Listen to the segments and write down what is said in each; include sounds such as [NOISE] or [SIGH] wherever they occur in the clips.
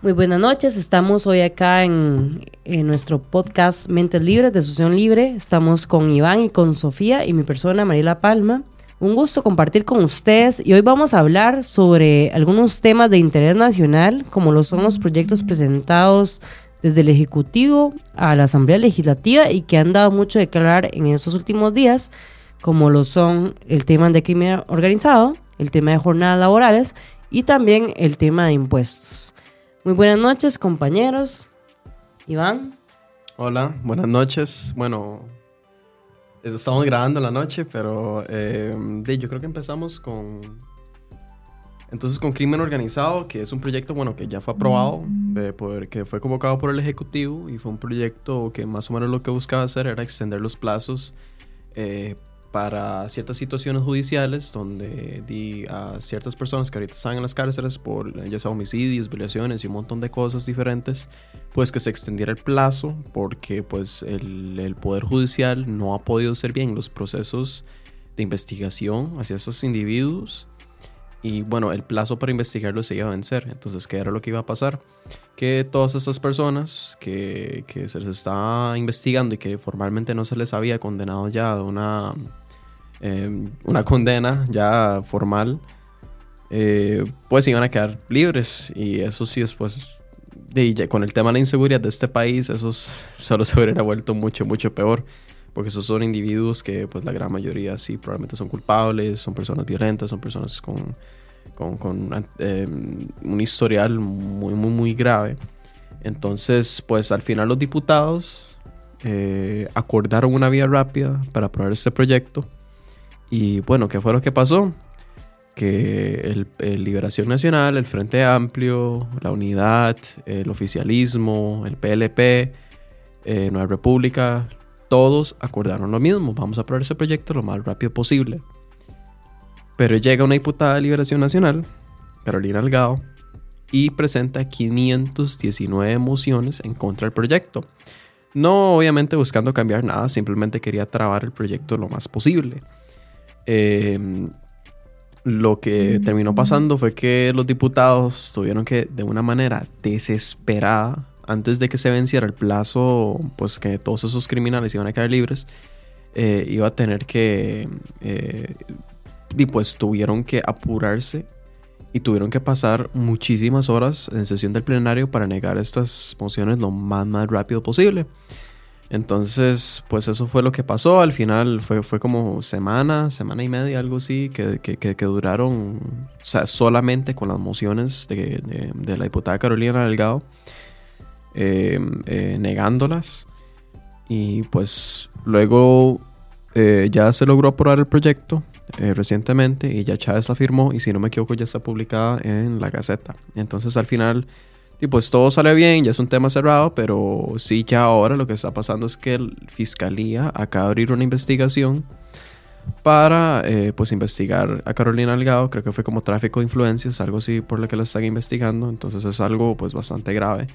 Muy buenas noches, estamos hoy acá en, nuestro podcast Mentes Libres de Asociación Libre. Estamos con Iván y con Sofía y mi persona Mariela Palma. Un gusto compartir con ustedes y hoy vamos a hablar sobre algunos temas de interés nacional, como lo son los proyectos presentados desde el Ejecutivo a la Asamblea Legislativa y que han dado mucho de hablar en estos últimos días, como lo son el tema de crimen organizado, el tema de jornadas laborales y también el tema de impuestos. Muy buenas noches, compañeros. Iván. Hola, buenas noches. Bueno, estamos grabando la noche, pero eh, yo creo que empezamos con. Entonces, con Crimen Organizado, que es un proyecto bueno que ya fue aprobado, que fue convocado por el Ejecutivo y fue un proyecto que más o menos lo que buscaba hacer era extender los plazos eh, para ciertas situaciones judiciales donde di a ciertas personas que ahorita están en las cárceles por ya sea homicidios, violaciones y un montón de cosas diferentes, pues que se extendiera el plazo porque pues el, el Poder Judicial no ha podido hacer bien los procesos de investigación hacia esos individuos y bueno, el plazo para investigarlo se iba a vencer. Entonces, ¿qué era lo que iba a pasar? Que todas estas personas que, que se les estaba investigando y que formalmente no se les había condenado ya de una Em, una condena ya formal, eh, pues iban a quedar libres. Y eso sí, después, de, con el tema de la inseguridad de este país, eso [LAUGHS] solo se hubiera vuelto mucho, mucho peor. Porque esos son individuos que, pues la gran mayoría sí, probablemente son culpables, son personas violentas, son personas con, con, con em, un historial muy, muy, muy grave. Entonces, pues al final los diputados eh, acordaron una vía rápida para aprobar este proyecto y bueno, ¿qué fue lo que pasó? Que el, Liberación Nacional, el Frente Amplio, la Unidad, el oficialismo, el PLP, eh, Nueva República, todos acordaron lo mismo. Vamos a aprobar ese proyecto lo más rápido posible. Pero llega una diputada de Liberación Nacional, Carolina Algado, y presenta 519 mociones en contra del proyecto. No obviamente buscando cambiar nada, simplemente quería trabar el proyecto lo más posible. Em, lo que terminó pasando fue que los diputados tuvieron que, de una manera desesperada, antes de que se venciera el plazo, pues que todos esos criminales iban a quedar libres, eh, iba a tener que, eh, y pues tuvieron que apurarse y tuvieron que pasar muchísimas horas en sesión del plenario para negar estas mociones lo más, más rápido posible. Entonces, pues eso fue lo que pasó. Al final fue, fue como semana, semana y media, algo así, que, que, que, duraron o sea, solamente con las mociones de, de, la diputada Carolina Delgado, em, eh, negándolas. Y pues luego eh, ya se logró aprobar el proyecto eh, recientemente y ya Chávez la firmó y si no me equivoco ya está publicada en la Gaceta. Entonces al final y pues todo sale bien, ya es un tema cerrado, pero sí ya ahora lo que está pasando es que la Fiscalía acaba de abrir una investigación para pues investigar a Carolina Algado, creo que fue como tráfico de influencias, algo así por lo que la están investigando, entonces es algo pues bastante grave.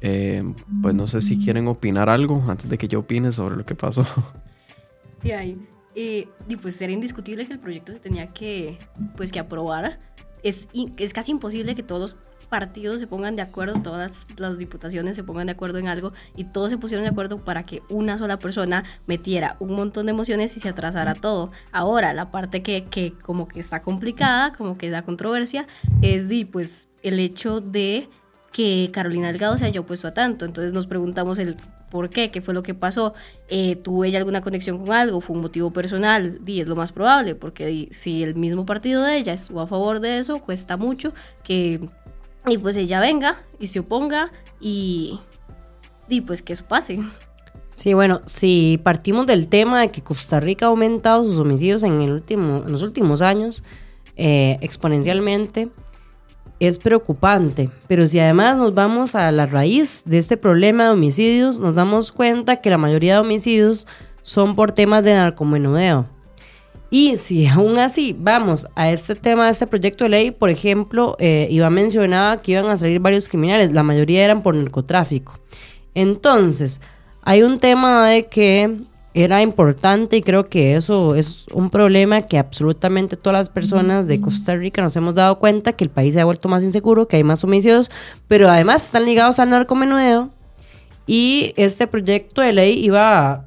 Eh, pues no sé si quieren opinar algo antes de que yo opine sobre lo que pasó. Sí, ahí. y pues era indiscutible que el proyecto se tenía que, pues, que aprobar. Es, es casi imposible que todos partidos se pongan de acuerdo, todas las diputaciones se pongan de acuerdo en algo y todos se pusieron de acuerdo para que una sola persona metiera un montón de emociones y se atrasara todo. Ahora, la parte que, que como que está complicada, como que da controversia, es de, pues, el hecho de que Carolina Delgado se haya opuesto a tanto. Entonces nos preguntamos el por qué, qué fue lo que pasó. Eh, ¿Tuvo ella alguna conexión con algo? ¿Fue un motivo personal? Y es lo más probable, porque si el mismo partido de ella estuvo a favor de eso, cuesta mucho que y pues ella venga y se oponga y, y pues que eso pase. Sí, bueno, si partimos del tema de que Costa Rica ha aumentado sus homicidios en, los últimos años eh, exponencialmente, es preocupante. Pero si además nos vamos a la raíz de este problema de homicidios, nos damos cuenta que la mayoría de homicidios son por temas de narcomenudeo. Y si [LAUGHS] aún así vamos a este tema de este proyecto de ley, por ejemplo, eh, Iván mencionaba que iban a salir varios criminales, la mayoría eran por narcotráfico. Entonces, hay un tema de que era importante y creo que eso es un problema que absolutamente todas las personas de Costa Rica nos hemos dado cuenta que el país se ha vuelto más inseguro, que hay más homicidios, pero además están ligados al narcomenudeo y este proyecto de ley iba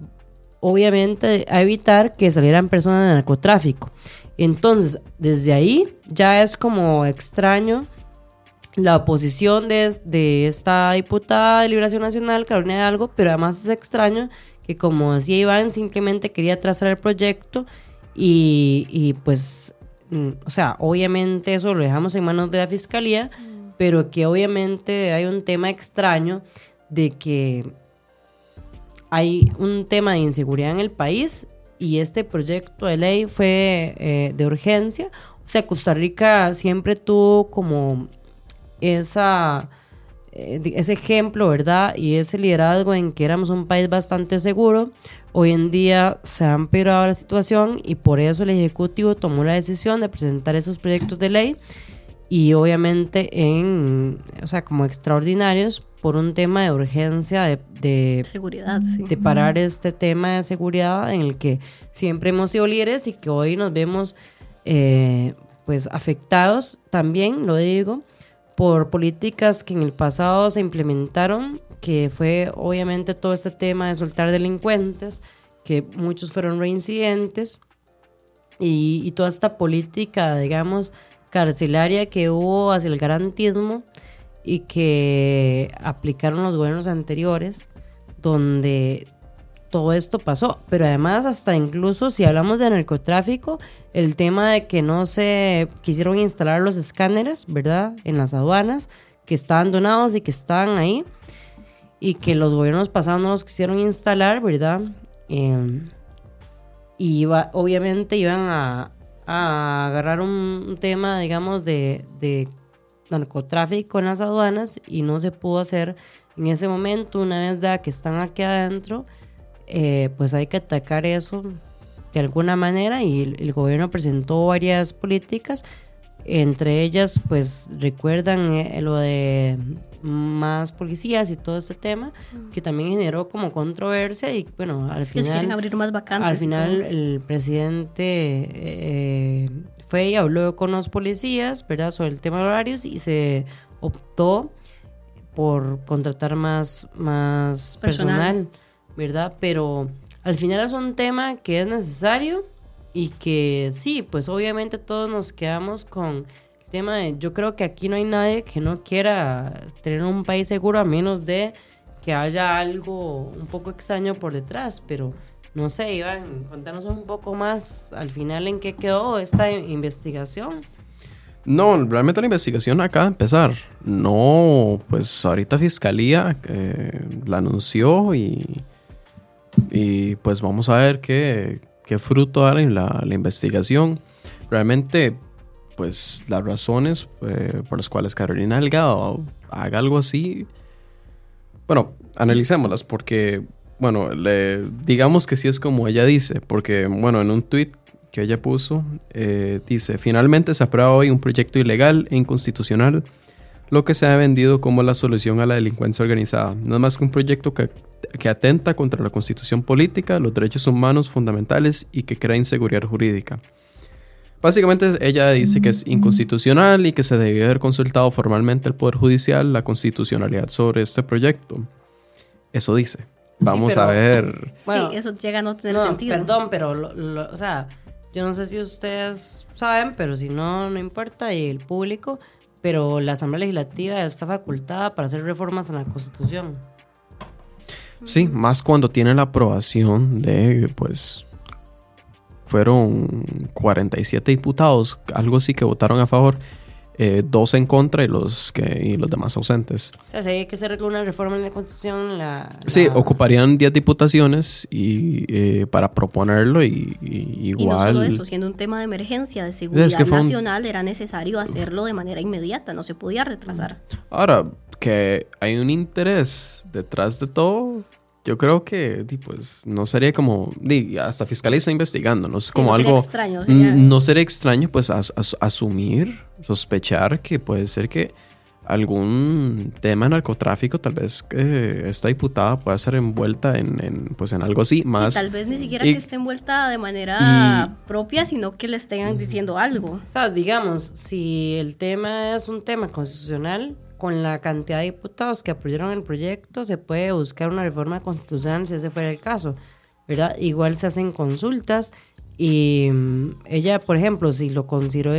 obviamente a evitar que salieran personas de narcotráfico. Entonces, desde ahí ya es como extraño la oposición de, de esta diputada de Liberación Nacional, Carolina de Algo, pero además es extraño que como decía Iván, simplemente quería trazar el proyecto y, y pues, mm, o sea, obviamente eso lo dejamos en manos de la fiscalía, pero que obviamente hay un tema extraño de que hay un tema de inseguridad en el país y este proyecto de ley fue eh, de urgencia. O sea, Costa Rica siempre tuvo como esa ese ejemplo, ¿verdad? Y ese liderazgo en que éramos un país bastante seguro. Hoy en día se ha empeorado la situación y por eso el Ejecutivo tomó la decisión de presentar esos proyectos de ley y obviamente en, o sea, como extraordinarios por un tema de urgencia de, seguridad, sí. de parar este tema de seguridad en el que siempre hemos sido líderes y que hoy nos vemos eh, pues afectados también, lo digo, por políticas que en el pasado se implementaron, que fue obviamente todo este tema de soltar delincuentes, que muchos fueron reincidentes, y, toda esta política, digamos, carcelaria que hubo hacia el garantismo y que aplicaron los gobiernos anteriores, donde todo esto pasó. Pero además, hasta incluso si hablamos de narcotráfico, el tema de que no se quisieron instalar los escáneres, ¿verdad? En las aduanas, que estaban donados y que estaban ahí, y que los gobiernos pasados no los quisieron instalar, ¿verdad? Em, y obviamente iban a, agarrar un, tema, digamos, de, de narcotráfico en las aduanas y no se pudo hacer en ese momento, una vez que están aquí adentro eh, pues hay que atacar eso de alguna manera y el, gobierno presentó varias políticas, entre ellas pues recuerdan eh, lo de más policías y todo este tema que también generó como controversia y bueno al final abrir más vacantes al final el presidente eh, fue y habló con los policías verdad sobre el tema de horarios y se optó por contratar más más personal ¿verdad? Pero al final es un tema que es necesario y que sí, pues obviamente todos nos quedamos con el tema de, yo creo que aquí no hay nadie que no quiera tener un país seguro a menos de que haya algo un poco extraño por detrás, pero no sé, Iván, contanos un poco más al final en qué quedó esta investigación. No, realmente la investigación acaba de empezar. No, pues ahorita Fiscalía eh, la anunció y y pues vamos a ver qué, qué fruto da la, la, investigación. Realmente, pues las razones eh, por las cuales Carolina Delgado haga algo así, bueno, analicémoslas porque, bueno, le, digamos que sí es como ella dice, porque, bueno, en un tweet que ella puso, eh, dice, finalmente se aprueba hoy un proyecto ilegal e inconstitucional lo que se ha vendido como la solución a la delincuencia organizada. No es más que un proyecto que, que atenta contra la constitución política, los derechos humanos fundamentales y que crea inseguridad jurídica. Básicamente ella dice que es inconstitucional y que se debió haber consultado formalmente al Poder Judicial la constitucionalidad sobre este proyecto. Eso dice. Vamos a ver. sí, eso llega a no tener sentido. Perdón, pero, o sea, yo no sé si ustedes saben, pero si no, no importa, y el público, pero la Asamblea Legislativa está facultada para hacer reformas en la Constitución. Sí, más cuando tiene la aprobación de, pues, fueron 47 diputados, algo así que votaron a favor eh, dos en contra y los que y los demás ausentes. O sea, si hay que hacer una reforma en la Constitución, la, Sí, ocuparían 10 diputaciones y eh, para proponerlo y, igual... Y no solo eso, siendo un tema de emergencia, de seguridad nacional, era necesario hacerlo de manera inmediata, no se podía retrasar. Ahora, que hay un interés detrás de todo, yo creo que pues, no sería como, hasta Fiscalía está investigando, no es como no algo... Extraño, No sería extraño pues asumir, sospechar que puede ser que algún tema de narcotráfico, tal vez que esta diputada pueda ser envuelta en, en, pues en algo así, más... Sí, tal vez ni siquiera que esté envuelta de manera propia, sino que le estén diciendo algo. O sea, digamos, si el tema es un tema constitucional, con la cantidad de diputados que apoyaron el proyecto, se puede buscar una reforma constitucional si ese fuera el caso, ¿verdad? Igual se hacen consultas y mm, ella, por ejemplo, si lo consideró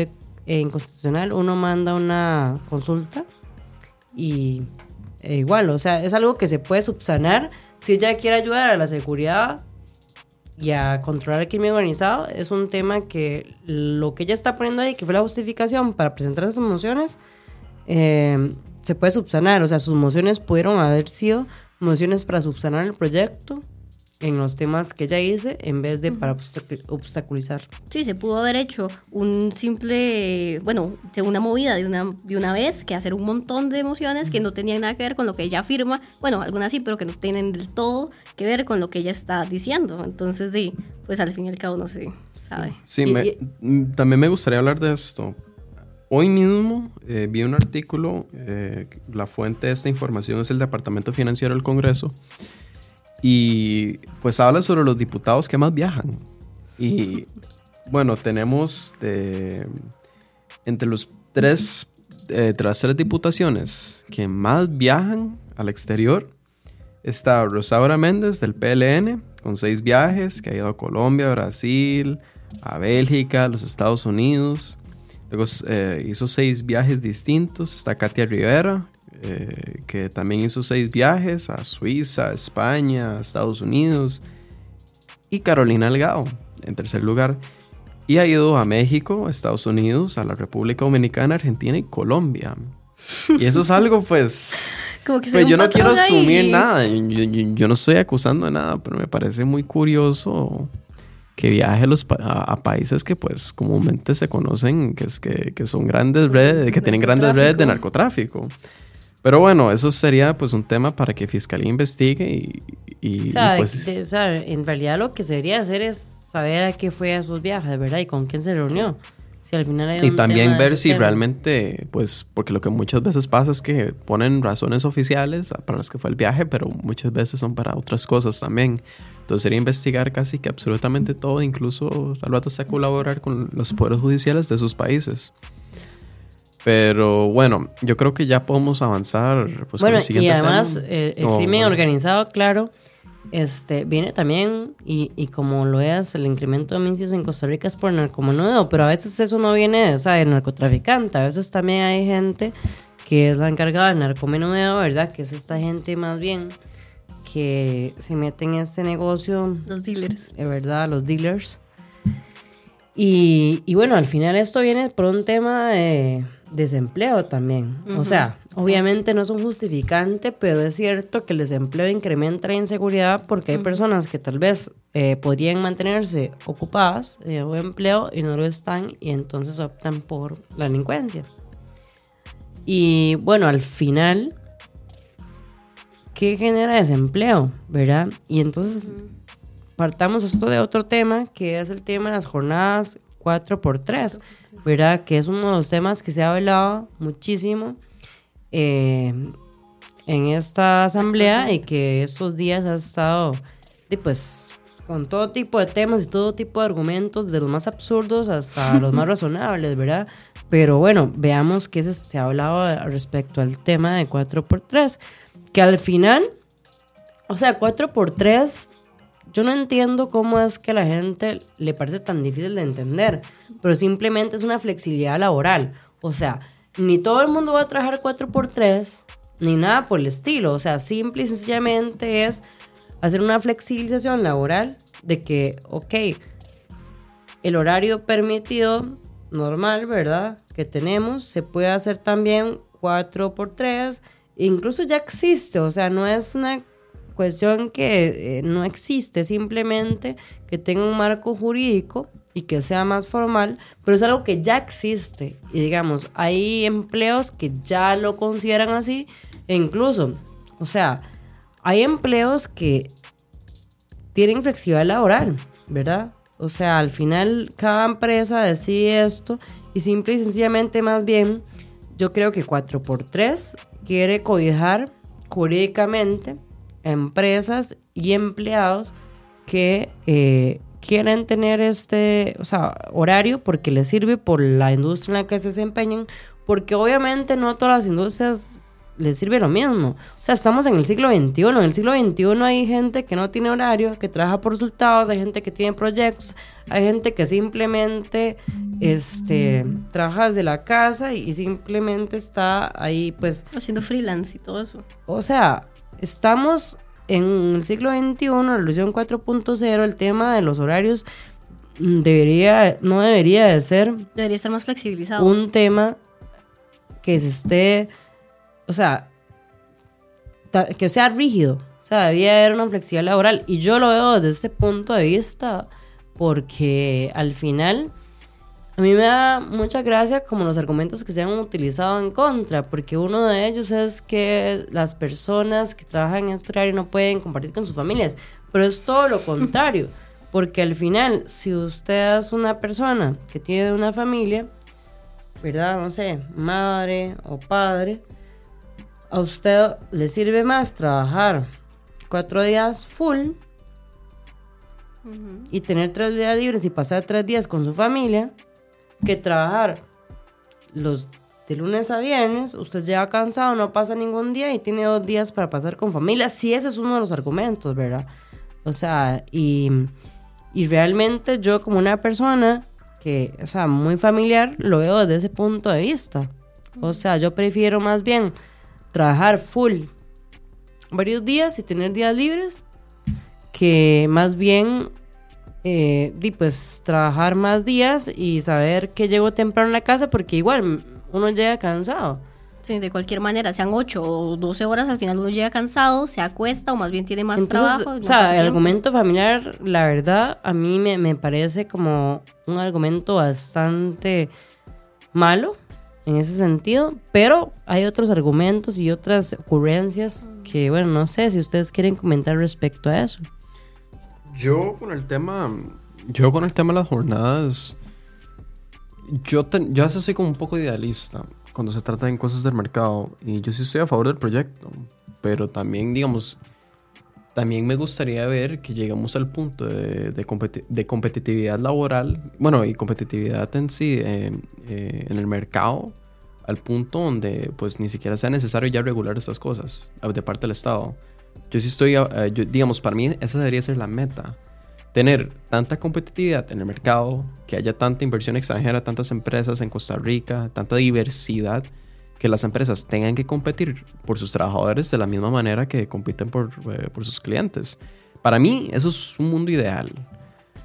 en constitucional, uno manda una consulta y e igual, o sea, es algo que se puede subsanar si ella quiere ayudar a la seguridad y a controlar el crimen organizado. Es un tema que lo que ella está poniendo ahí, que fue la justificación para presentar esas mociones, eh, se puede subsanar. O sea, sus mociones pudieron haber sido mociones para subsanar el proyecto en los temas que ella hice en vez de para obstaculizar. Sí, se pudo haber hecho un simple, bueno, una movida de una, de una vez que hacer un montón de emociones que no tenían nada que ver con lo que ella afirma, bueno, algunas sí, pero que no tienen del todo que ver con lo que ella está diciendo. Entonces, sí, pues al fin y al cabo no se sabe. Sí, también me gustaría hablar de esto. Hoy mismo eh, vi un artículo, eh, la fuente de esta información es el Departamento Financiero del Congreso, y pues habla sobre los diputados que más viajan. Y bueno, tenemos entre los tres, eh, las tres diputaciones que más viajan al exterior, está Rosaura Méndez del PLN, con seis viajes, que ha ido a Colombia, Brasil, a Bélgica, a los Estados Unidos. Luego eh, hizo seis viajes distintos. Está Katia Rivera, eh, que también hizo seis viajes a Suiza, España, Estados Unidos. Y Carolina Algado, en tercer lugar. Y ha ido a México, Estados Unidos, a la República Dominicana, Argentina y Colombia. Y eso es algo, pues... [LAUGHS] Como que pues yo no quiero asumir nada. Yo, no estoy acusando de nada, pero me parece muy curioso que viaje los a, países que pues comúnmente se conocen que, es, que, que son grandes redes, que tienen grandes redes de narcotráfico. Pero bueno, eso sería pues un tema para que Fiscalía investigue y, y, pues... en realidad lo que se debería hacer es saber a qué fue a sus viajes, ¿verdad? Y con quién se reunió. Si al final hay y también ver si realmente, pues, porque lo que muchas veces pasa es que ponen razones oficiales para las que fue el viaje, pero muchas veces son para otras cosas también. Entonces sería investigar casi que absolutamente todo, incluso tal vez a colaborar con los poderes judiciales de esos países. Pero bueno, yo creo que ya podemos avanzar. Pues, bueno, y además eh, el, crimen organizado, claro, este viene también, y, y como lo es, el incremento de homicidios en Costa Rica es por narcomenudeo, pero a veces eso no viene o sea, de narcotraficante, a veces también hay gente que es la encargada del narcomenudeo, ¿verdad? Que es esta gente más bien que se mete en este negocio. Los dealers. De verdad, los dealers. Y, y bueno, al final esto viene por un tema de desempleo también. O sea, obviamente no es un justificante, pero es cierto que el desempleo incrementa la inseguridad porque hay personas que tal vez eh, podrían mantenerse ocupadas en un empleo y no lo están y entonces optan por la delincuencia. Y bueno, al final, ¿qué genera desempleo? ¿Verdad? Y entonces partamos esto de otro tema, que es el tema de las jornadas 4x3, ¿verdad? Que es uno de los temas que se ha hablado muchísimo eh, en esta asamblea y que estos días ha estado, pues, con todo tipo de temas y todo tipo de argumentos, de los más absurdos hasta [LAUGHS] los más razonables, ¿verdad? Pero bueno, veamos qué se ha hablado respecto al tema de 4x3, que al final, o sea, 4x3 yo no entiendo cómo es que a la gente le parece tan difícil de entender, pero simplemente es una flexibilidad laboral. O sea, ni todo el mundo va a trabajar 4x3, ni nada por el estilo. O sea, simple y sencillamente es hacer una flexibilización laboral de que, ok, el horario permitido normal, ¿verdad? Que tenemos, se puede hacer también 4x3, incluso ya existe, o sea, no es una cuestión que eh, no existe, simplemente que tenga un marco jurídico y que sea más formal, pero es algo que ya existe. Y digamos, hay empleos que ya lo consideran así, e incluso, o sea, hay empleos que tienen flexibilidad laboral, ¿verdad? O sea, al final cada empresa decide esto y simple y sencillamente más bien yo creo que 4x3 quiere cobijar jurídicamente empresas y empleados que eh, quieren tener este o sea, horario porque les sirve por la industria en la que se desempeñan, porque obviamente no todas las industrias les sirve lo mismo. O sea, estamos en el siglo XXI. En el siglo XXI hay gente que no tiene horario, que trabaja por resultados, hay gente que tiene proyectos, hay gente que simplemente este, trabaja desde la casa y, simplemente está ahí, pues. Haciendo freelance y todo eso. O sea, estamos en el siglo XXI, la revolución 4.0, el tema de los horarios mm, debería, no debería de ser. Debería estar más flexibilizado. Un tema que se esté o sea, que sea rígido. O sea, debía haber una flexibilidad laboral. Y yo lo veo desde ese punto de vista porque al final a mí me da mucha gracia como los argumentos que se han utilizado en contra, porque uno de ellos es que las personas que trabajan en este horario no pueden compartir con sus familias, pero es todo lo contrario, [LAUGHS] porque al final, si usted es una persona que tiene una familia, ¿verdad? No sé, madre o padre, a usted le sirve más trabajar cuatro días full y tener tres días libres y pasar tres días con su familia que trabajar los de lunes a viernes, usted llega cansado, no pasa ningún día y tiene dos días para pasar con familia. Sí, ese es uno de los argumentos, ¿verdad? O sea, y, y realmente yo como una persona que, o sea, muy familiar, lo veo desde ese punto de vista. O sea, yo prefiero más bien trabajar full varios días y tener días libres que más bien eh, pues trabajar más días y saber que llego temprano a la casa porque igual uno llega cansado. Sí, de cualquier manera, sean 8 o 12 horas, al final uno llega cansado, se acuesta o más bien tiene más trabajo. O sea, el argumento familiar, la verdad, a mí me, me parece como un argumento bastante malo en ese sentido, pero hay otros argumentos y otras ocurrencias que, bueno, no sé si ustedes quieren comentar respecto a eso. Yo con el tema, yo con el tema de las jornadas, yo, yo a veces soy como un poco idealista cuando se trata de cosas del mercado y yo sí estoy a favor del proyecto, pero también, digamos, también me gustaría ver que llegamos al punto de, de, competitividad laboral, bueno, y competitividad en sí eh, eh, en el mercado, al punto donde pues ni siquiera sea necesario ya regular estas cosas de parte del Estado. Yo sí estoy, eh, digamos, para mí esa debería ser la meta. Tener tanta competitividad en el mercado, que haya tanta inversión extranjera, tantas empresas en Costa Rica, tanta diversidad, que las empresas tengan que competir por sus trabajadores de la misma manera que compiten por, eh, por sus clientes. Para mí, eso es un mundo ideal.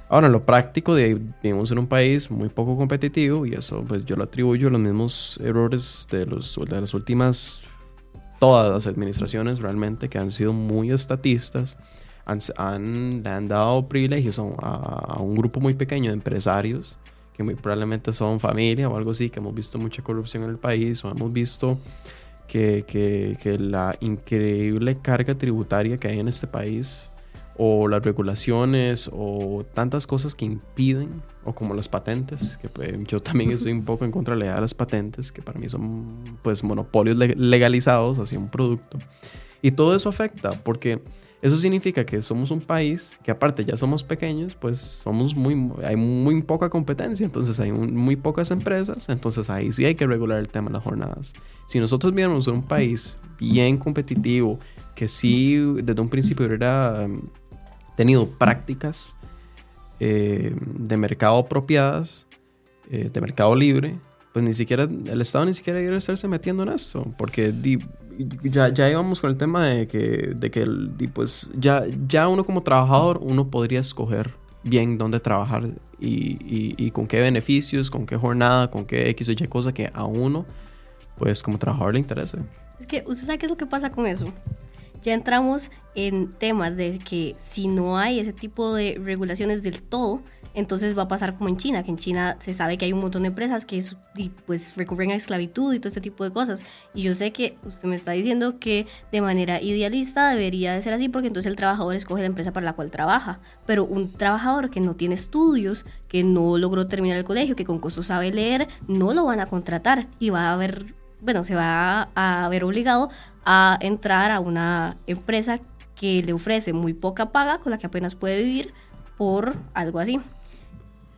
Ahora, en lo práctico, vivimos en un país muy poco competitivo y eso pues yo lo atribuyo a los mismos errores de, los, de las últimas, todas las administraciones realmente, que han sido muy estatistas, han, han dado privilegios a, a, un grupo muy pequeño de empresarios que muy probablemente son familia o algo así, que hemos visto mucha corrupción en el país o hemos visto que, que, que la increíble carga tributaria que hay en este país o las regulaciones o tantas cosas que impiden, o como las patentes, que pues, yo también estoy un poco en contra de las patentes, que para mí son pues monopolios legalizados hacia un producto. Y todo eso afecta porque eso significa que somos un país que aparte ya somos pequeños, pues somos muy, hay muy poca competencia, entonces hay muy pocas empresas, entonces ahí sí hay que regular el tema de las jornadas. Si nosotros viéramos un país bien competitivo, que sí desde un principio um, tenido prácticas eh, de mercado apropiadas, eh, de mercado libre, pues ni siquiera el Estado ni siquiera debería estarse metiendo en eso, porque ya, ya íbamos con el tema de que, de que pues ya, ya uno como trabajador, uno podría escoger bien dónde trabajar y, y, con qué beneficios, con qué jornada, con qué X o Y cosa que a uno, pues como trabajador le interese. Es que, ¿usted sabe qué es lo que pasa con eso? Ya entramos en temas de que si no hay ese tipo de regulaciones del todo, entonces va a pasar como en China, que en China se sabe que hay un montón de empresas que pues recurren a esclavitud y todo este tipo de cosas. Y yo sé que usted me está diciendo que de manera idealista debería de ser así porque entonces el trabajador escoge la empresa para la cual trabaja. Pero un trabajador que no tiene estudios, que no logró terminar el colegio, que con costo sabe leer, no lo van a contratar y va a haber bueno, se va a ver obligado a entrar a una empresa que le ofrece muy poca paga con la que apenas puede vivir por algo así.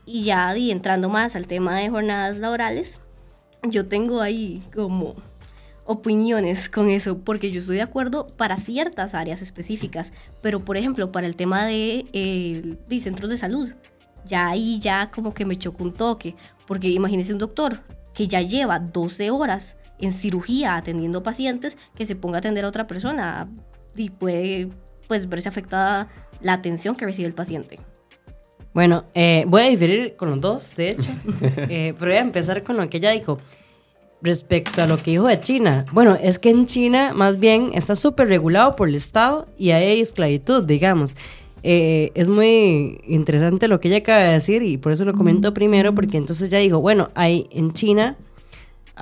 Y ya y entrando más al tema de jornadas laborales, yo tengo ahí como opiniones con eso, porque yo estoy de acuerdo para ciertas áreas específicas, pero por ejemplo, para el tema de, eh, centros de salud, ya ahí ya como que me chocó un toque, porque imagínese un doctor que ya lleva 12 horas en cirugía atendiendo pacientes, que se ponga a atender a otra persona y puede pues verse afectada la atención que recibe el paciente. Bueno, eh, voy a diferir con los dos, de hecho, [LAUGHS] eh, pero voy a empezar con lo que ella dijo respecto a lo que dijo de China. Bueno, es que en China más bien está súper regulado por el Estado y hay esclavitud, digamos. Eh, es muy interesante lo que ella acaba de decir y por eso lo comento primero, porque entonces ya dijo, bueno, hay en China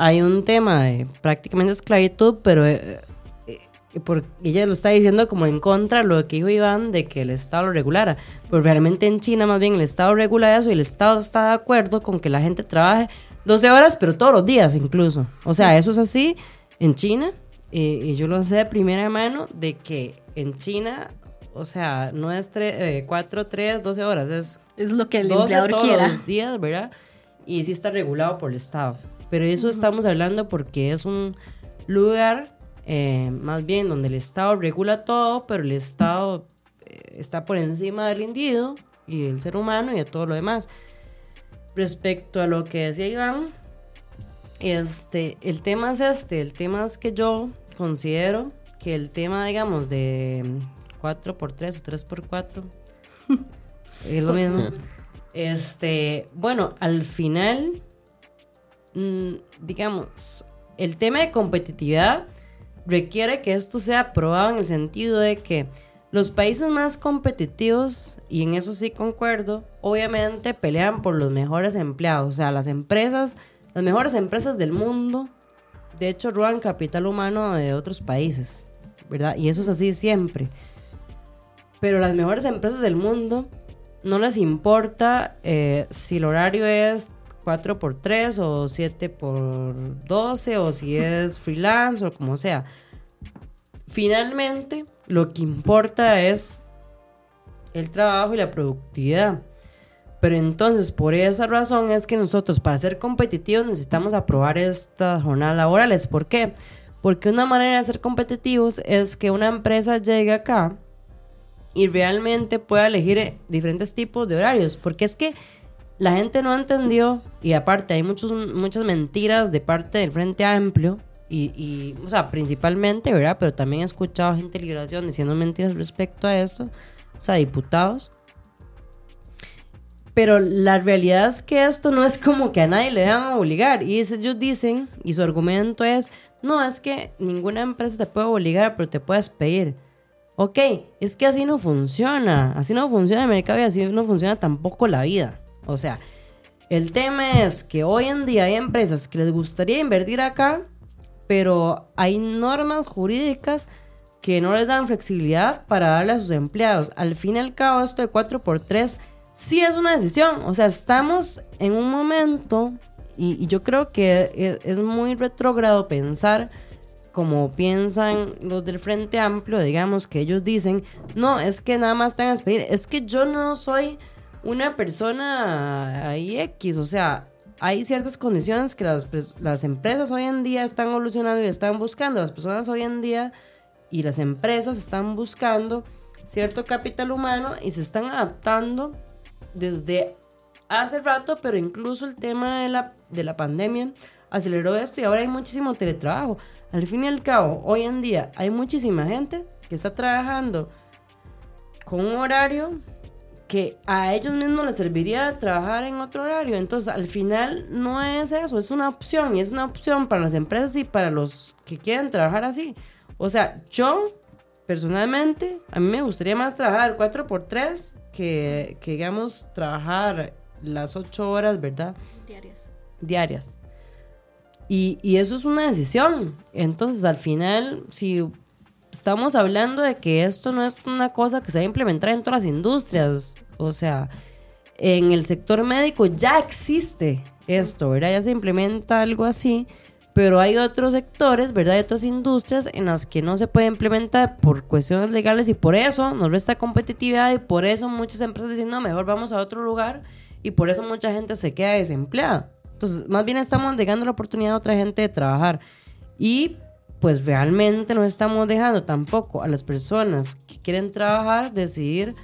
hay un tema de prácticamente esclavitud, pero eh, eh, por, ella lo está diciendo como en contra de lo que dijo Iván de que el Estado lo regulara. Pero realmente en China más bien el Estado regula eso y el Estado está de acuerdo con que la gente trabaje 12 horas, pero todos los días incluso. O sea, eso es así en China. Eh, y yo lo sé de primera mano de que en China, o sea, no es 4, 3, 12 horas, es... Es lo que el empleador todos quiera. los días, ¿verdad? Y sí está regulado por el Estado. Pero eso estamos hablando porque es un lugar, eh, más bien, donde el Estado regula todo, pero el Estado eh, está por encima del individuo y del ser humano y de todo lo demás. Respecto a lo que decía Iván, este, el tema es este, el tema es que yo considero que el tema, digamos, de 4x3 o 3x4 [LAUGHS] es lo mismo. [LAUGHS] Este, bueno, al final, digamos, el tema de competitividad requiere que esto sea probado en el sentido de que los países más competitivos, y en eso sí concuerdo, obviamente pelean por los mejores empleados. O sea, las empresas, las mejores empresas del mundo, de hecho, roban capital humano de otros países, ¿verdad? Y eso es así siempre. Pero las mejores empresas del mundo no les importa eh, si el horario es 4 por 3 o 7 por 12 o si es freelance o como sea. Finalmente, lo que importa es el trabajo y la productividad. Pero entonces, por esa razón es que nosotros, para ser competitivos, necesitamos aprobar estas jornadas laborales. ¿Por qué? Porque una manera de ser competitivos es que una empresa llegue acá y realmente pueda elegir diferentes tipos de horarios. Porque es que la gente no entendió, y aparte hay muchos, muchas mentiras de parte del Frente Amplio, y, o sea, principalmente, ¿verdad? Pero también he escuchado gente de liberación diciendo mentiras respecto a esto, o sea, diputados. Pero la realidad es que esto no es como que a nadie le van a obligar. Y ellos dicen, y su argumento es, no, es que ninguna empresa te puede obligar, pero te puedes pedir. Ok, es que así no funciona. Así no funciona el mercado y así no funciona tampoco la vida. O sea, el tema es que hoy en día hay empresas que les gustaría invertir acá, pero hay normas jurídicas que no les dan flexibilidad para darle a sus empleados. Al fin y al cabo, esto de 4x3 sí es una decisión. O sea, estamos en un momento, y, yo creo que es, es muy retrógrado pensar como piensan los del Frente Amplio, digamos, que ellos dicen, no, es que nada más están a pedir, es que yo no soy una persona ahí X, o sea, hay ciertas condiciones que las, las empresas hoy en día están evolucionando y están buscando. Las personas hoy en día y las empresas están buscando cierto capital humano y se están adaptando desde hace rato, pero incluso el tema de la, de la pandemia aceleró esto y ahora hay muchísimo teletrabajo. Al fin y al cabo, hoy en día hay muchísima gente que está trabajando con un horario que a ellos mismos les serviría trabajar en otro horario. Entonces, al final no es eso, es una opción y es una opción para las empresas y para los que quieren trabajar así. O sea, yo personalmente, a mí me gustaría más trabajar 4x3 que, que digamos, trabajar las 8 horas, ¿verdad? Diarias. Diarias. Y, y eso es una decisión. Entonces, al final, si estamos hablando de que esto no es una cosa que se va a implementar en todas las industrias. O sea, en el sector médico ya existe esto, ¿verdad? Ya se implementa algo así, pero hay otros sectores, ¿verdad? Hay otras industrias en las que no se puede implementar por cuestiones legales y por eso nos resta competitividad y por eso muchas empresas dicen, no, mejor vamos a otro lugar y por eso mucha gente se queda desempleada. Entonces, más bien estamos dejando la oportunidad a otra gente de trabajar y pues realmente no estamos dejando tampoco a las personas que quieren trabajar decidir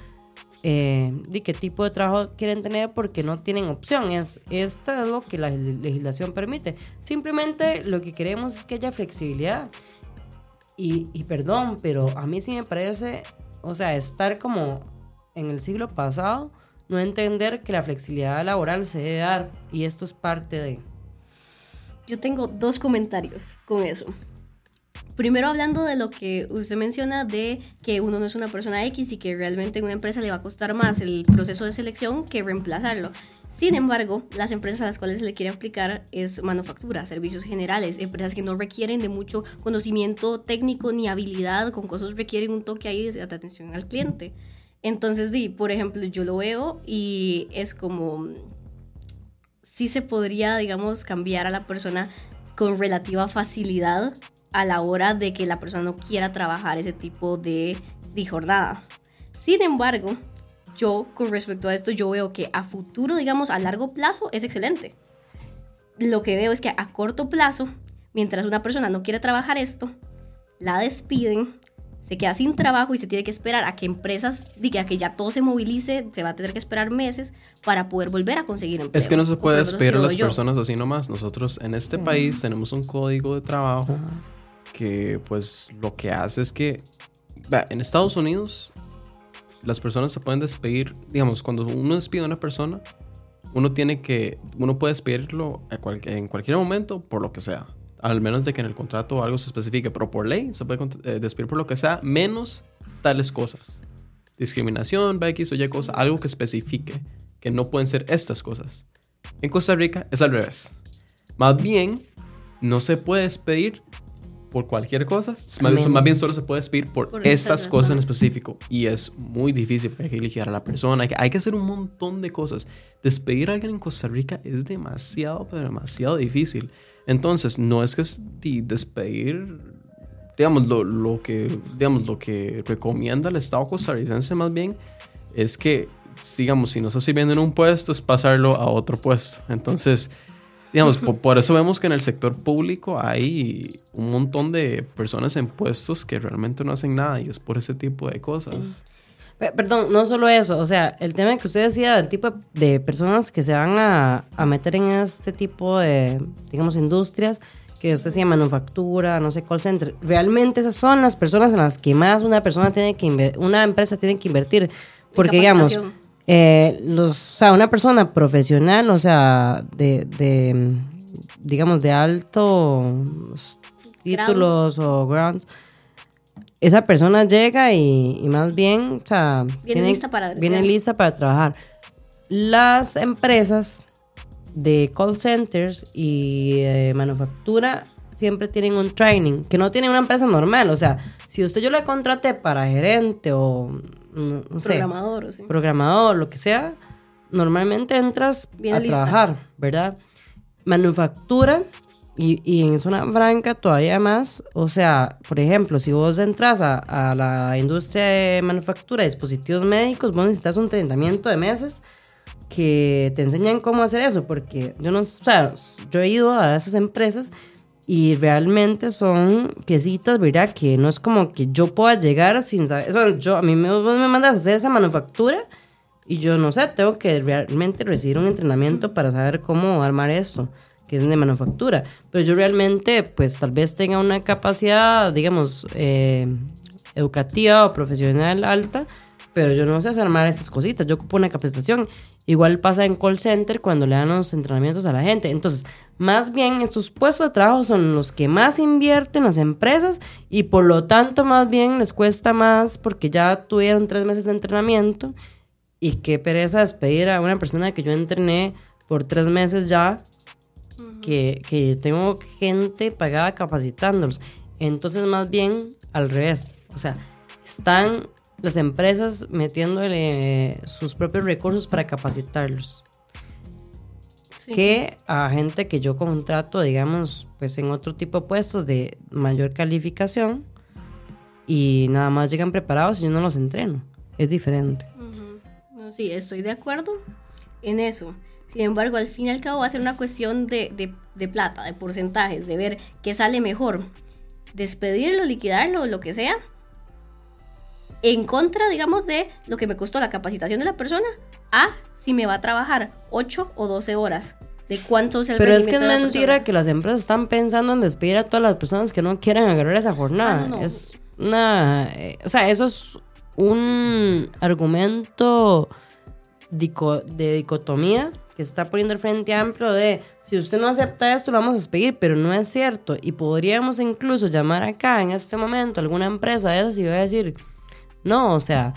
eh, de qué tipo de trabajo quieren tener porque no tienen opción. Es, es lo que la legislación permite. Simplemente lo que queremos es que haya flexibilidad. Y, y perdón, pero a mí sí me parece, o sea, estar como en el siglo pasado, no entender que la flexibilidad laboral se debe dar y esto es parte de... Yo tengo dos comentarios con eso. Primero hablando de lo que usted menciona de que uno no es una persona X y que realmente en una empresa le va a costar más el proceso de selección que reemplazarlo. Sin embargo, las empresas a las cuales le quiere aplicar es manufactura, servicios generales, empresas que no requieren de mucho conocimiento técnico ni habilidad, con cosas requieren un toque ahí de atención al cliente. Entonces, di, por ejemplo, yo lo veo y es como, sí se podría, digamos, cambiar a la persona con relativa facilidad a la hora de que la persona no quiera trabajar ese tipo de, jornada. Sin embargo, yo con respecto a esto, yo veo que a futuro, digamos, a largo plazo es excelente. Lo que veo es que a corto plazo, mientras una persona no quiere trabajar esto, la despiden, se queda sin trabajo y se tiene que esperar a que empresas digan que ya todo se movilice, se va a tener que esperar meses para poder volver a conseguir empleo. Es que no se puede despedir a las personas así nomás. Nosotros en este país tenemos un código de trabajo que pues lo que hace es que en Estados Unidos las personas se pueden despedir, digamos, cuando uno despide a una persona, uno tiene que, uno puede despedirlo en cualquier momento por lo que sea. Al menos de que en el contrato algo se especifique, pero por ley se puede eh, despedir por lo que sea, menos tales cosas. Discriminación, X o Y cosa, algo que especifique que no pueden ser estas cosas. En Costa Rica es al revés. Más bien, no se puede despedir por cualquier cosa. Más, bien solo se puede despedir por, estas cosas en específico. Y es muy difícil. Hay que elegir a la persona. Hay que, hay que, hacer un montón de cosas. Despedir a alguien en Costa Rica es demasiado, pero demasiado difícil. Entonces, no es que despedir, digamos, lo, lo, que, digamos, lo que recomienda el Estado costarricense más bien es que, digamos, si no está sirviendo en un puesto, es pasarlo a otro puesto. Entonces, Digamos, por, eso vemos que en el sector público hay un montón de personas en puestos que realmente no hacen nada y es por ese tipo de cosas. Perdón, no solo eso, o sea, el tema que usted decía del tipo de personas que se van a, a meter en este tipo de, digamos, industrias, que usted decía manufactura, no sé, call center, realmente esas son las personas en las que más una persona tiene que una empresa tiene que invertir, porque digamos, eh, los, o sea, una persona profesional, o sea, de, de digamos, de altos títulos o grounds, esa persona llega y, más bien, o sea, viene, lista para, viene lista para trabajar. Las empresas de call centers y eh, manufactura siempre tienen un training, que no tiene una empresa normal. O sea, si usted yo le contraté para gerente o no, programador, o programador, lo que sea, normalmente entras a trabajar, ¿verdad? Manufactura y, y, en zona franca todavía más, o sea, por ejemplo, si vos entras a, a la industria de manufactura de dispositivos médicos, vos necesitas un entrenamiento de meses que te enseñan cómo hacer eso, porque yo no, o sea, yo he ido a esas empresas y realmente son piecitas, ¿verdad? Que no es como que yo pueda llegar sin saber. Eso, yo, a mí me, me mandas a hacer esa manufactura y yo no sé, tengo que realmente recibir un entrenamiento para saber cómo armar esto, que es de manufactura. Pero yo realmente, pues tal vez tenga una capacidad, digamos, eh, educativa o profesional alta pero yo no sé hacer armar estas cositas, yo ocupo una capacitación. Igual pasa en call center cuando le dan los entrenamientos a la gente. Entonces, más bien estos puestos de trabajo son los que más invierten las empresas y por lo tanto más bien les cuesta más porque ya tuvieron tres meses de entrenamiento y qué pereza despedir a una persona que yo entrené por tres meses ya, que, que tengo gente pagada capacitándolos. Entonces, más bien al revés. O sea, están las empresas metiéndole sus propios recursos para capacitarlos. que a gente que yo contrato, digamos, pues en otro tipo de puestos de mayor calificación y nada más llegan preparados y yo no los entreno. Es diferente. no, sí, estoy de acuerdo en eso. Sin embargo, al fin y al cabo va a ser una cuestión de, de, de plata, de porcentajes, de ver qué sale mejor. Despedirlo, liquidarlo, lo que sea, en contra, digamos, de lo que me costó la capacitación de la persona, a si me va a trabajar 8 o 12 horas. ¿De cuánto es el Pero es que es mentira que las empresas están pensando en despedir a todas las personas que no quieren agarrar esa jornada. Ah, es una. Eh, o sea, eso es un argumento de dicotomía que se está poniendo el Frente Amplio de si usted no acepta esto, lo vamos a despedir, pero no es cierto. Y podríamos incluso llamar acá en este momento a alguna empresa de esas y va a decir no, o sea,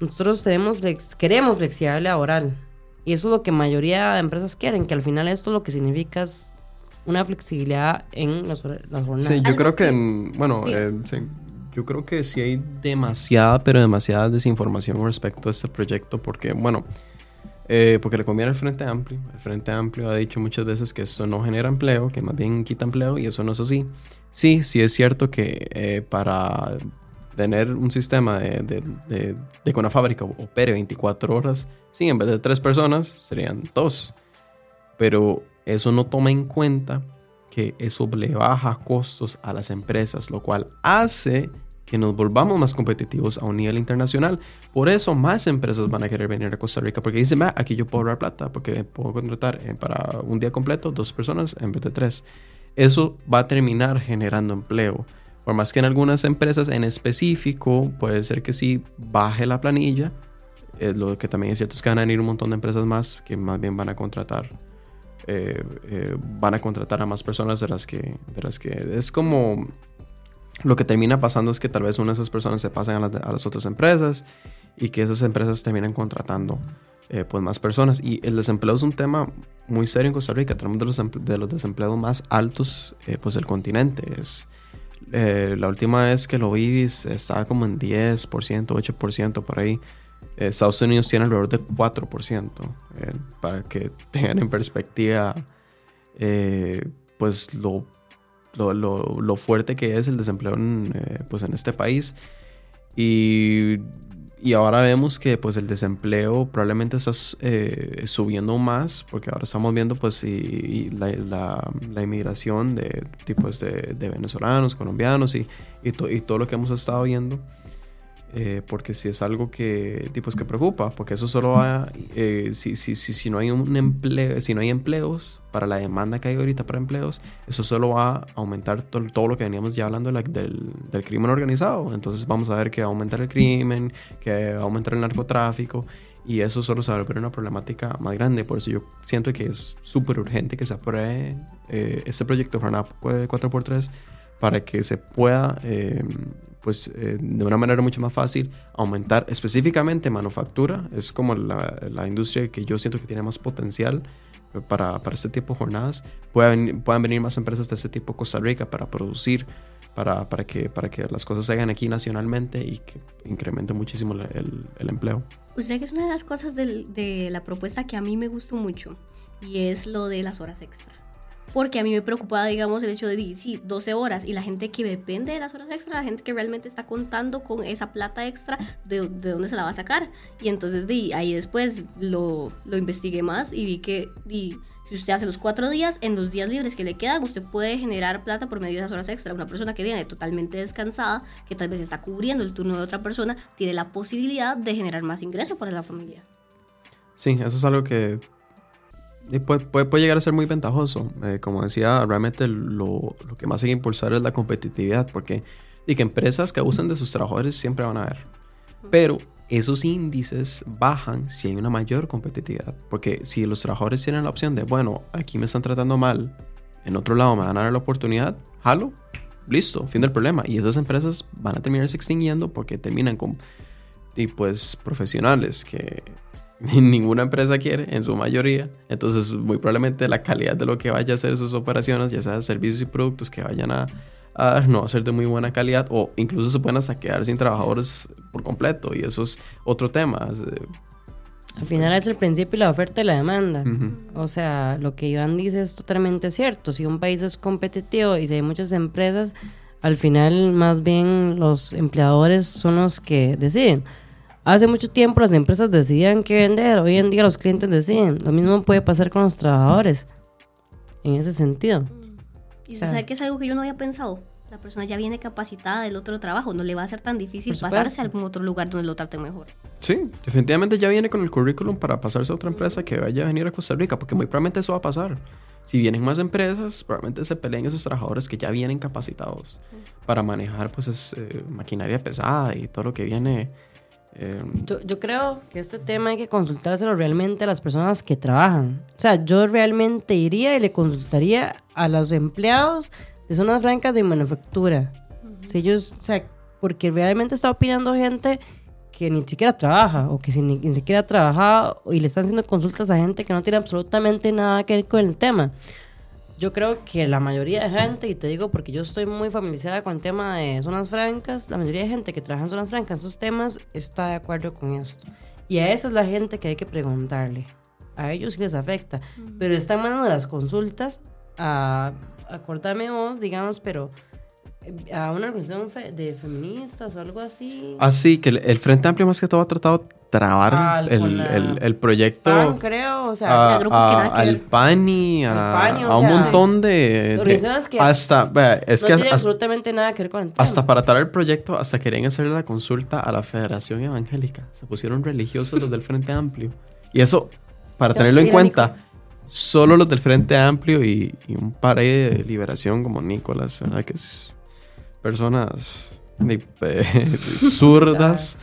nosotros tenemos queremos flexibilidad laboral. Y eso es lo que mayoría de empresas quieren, que al final esto lo que significa es una flexibilidad en las, jornadas. Sí, yo creo que, bueno, eh, yo creo que sí hay demasiada, pero demasiada desinformación respecto a este proyecto, porque, bueno, eh, porque le conviene al Frente Amplio. El Frente Amplio ha dicho muchas veces que esto no genera empleo, que más bien quita empleo, y eso no es así. Sí, sí es cierto que eh, para tener un sistema de, de, que una fábrica opere 24 horas, sí, en vez de tres personas serían dos. Pero eso no toma en cuenta que eso le baja costos a las empresas, lo cual hace que nos volvamos más competitivos a un nivel internacional. Por eso más empresas van a querer venir a Costa Rica, porque dicen, aquí yo puedo ahorrar plata, porque puedo contratar eh, para un día completo dos personas en vez de tres. Eso va a terminar generando empleo. Por más que en algunas empresas en específico puede ser que sí baje la planilla, lo que también es cierto es que van a venir un montón de empresas más que más bien van a contratar. Eh, eh, van a contratar a más personas de las que de las que es como lo que termina pasando es que tal vez una de esas personas se pasen a las, otras empresas y que esas empresas terminan contratando eh, pues más personas y el desempleo es un tema muy serio en Costa Rica tenemos de los, de los desempleados más altos pues del continente es eh, la última vez que lo vi estaba como en 10%, 8% por ahí. Eh, Estados Unidos tiene alrededor de 4%. Eh, para que [LAUGHS] tengan en perspectiva, pues lo, lo, lo, fuerte que es el desempleo en, pues en este país. Y y ahora vemos que pues el desempleo probablemente está eh, subiendo más porque ahora estamos viendo pues y, la, la, inmigración de tipos de, de venezolanos, colombianos y, y, y, todo lo que hemos estado viendo. Eh, porque si es algo que, tipo, que preocupa, porque eso solo va, eh, si, si, si, si, no hay un empleo, si no hay empleos para la demanda que hay ahorita para empleos, eso solo va a aumentar todo, lo que veníamos ya hablando del, del, crimen organizado. Entonces vamos a ver que va a aumentar el crimen, que va a aumentar el narcotráfico, y eso solo se va a volver una problemática más grande. Por eso yo siento que es súper urgente que se apruebe eh, este proyecto de 4x3 para que se pueda, eh, pues eh, de una manera mucho más fácil, aumentar específicamente manufactura. Es como la, la industria que yo siento que tiene más potencial para, para este tipo de jornadas. Puedan, puedan venir más empresas de este tipo a Costa Rica para producir, para, para, que, para que las cosas se hagan aquí nacionalmente y que incremente muchísimo el, el empleo. Usted que es una de las cosas de la propuesta que a mí me gustó mucho y es lo de las horas extra porque a mí me preocupaba, digamos, el hecho de, sí, 12 horas y la gente que depende de las horas extra, la gente que realmente está contando con esa plata extra, ¿de, de dónde se la va a sacar? Y entonces de ahí después lo, lo investigué más y vi que si usted hace los cuatro días, en los días libres que le quedan, usted puede generar plata por medio de esas horas extra. Una persona que viene totalmente descansada, que tal vez está cubriendo el turno de otra persona, tiene la posibilidad de generar más ingreso para la familia. Sí, eso es algo que y puede, puede, llegar a ser muy ventajoso. Eh, como decía, realmente lo, lo, que más hay que impulsar es la competitividad, porque y que empresas que abusan de sus trabajadores siempre van a haber. Pero esos índices bajan si hay una mayor competitividad. Porque si los trabajadores tienen la opción de, bueno, aquí me están tratando mal, en otro lado me van a dar la oportunidad, jalo, listo, fin del problema. Y esas empresas van a terminarse extinguiendo porque terminan con pues profesionales que [LAUGHS] ninguna empresa quiere, en su mayoría. Entonces, muy probablemente la calidad de lo que vaya a hacer sus operaciones, ya sea servicios y productos que vayan a, a no a ser de muy buena calidad, o incluso se pueden hasta quedar sin trabajadores por completo. Y eso es otro tema. Al final es el principio y la oferta y la demanda. O sea, lo que Iván dice es totalmente cierto. Si un país es competitivo y si hay muchas empresas, al final más bien los empleadores son los que deciden. Hace mucho tiempo las empresas decidían qué vender, hoy en día los clientes deciden. Lo mismo puede pasar con los trabajadores, en ese sentido. Y Claro. sabe que es algo que yo no había pensado. La persona ya viene capacitada del otro trabajo, no le va a ser tan difícil pasarse a algún otro lugar donde lo traten mejor. Sí, definitivamente ya viene con el currículum para pasarse a otra empresa que vaya a venir a Costa Rica, porque muy probablemente eso va a pasar. Si vienen más empresas, probablemente se peleen esos trabajadores que ya vienen capacitados para manejar pues es, eh, maquinaria pesada y todo lo que viene. Eh, Yo, yo creo que este tema hay que consultárselo realmente a las personas que trabajan. O sea, yo realmente iría y le consultaría a los empleados de zonas francas de manufactura. Si ellos, o sea, porque realmente está opinando gente que ni siquiera trabaja o que si ni, ni siquiera ha trabajado y le están haciendo consultas a gente que no tiene absolutamente nada que ver con el tema. Yo creo que la mayoría de gente, y te digo porque yo estoy muy familiarizada con el tema de zonas francas, la mayoría de gente que trabaja en zonas francas, en esos temas, está de acuerdo con esto. Y a esa es la gente que hay que preguntarle. A ellos sí les afecta. Pero están mandando las consultas a, acordarme vos, digamos, pero a una organización fe- de feministas o algo así. Así que el, el Frente Amplio más que todo ha tratado de trabar Ah, el, el- el proyecto PAN, creo, o sea, a- a grupos que a- nada que al. PANI, a, PANI, a un sea, montón de... de- que hasta, vea, es no que tiene hasta, absolutamente nada que ver con el tema. hasta para traer el proyecto, hasta querían hacerle la consulta a la Federación Evangélica. Se pusieron religiosos los del Frente Amplio. Y eso, para Es que tenerlo en cuenta, solo los del Frente Amplio y, y un par de liberación como Nicolás, ¿verdad? Que es personas eh, [LAUGHS] zurdas.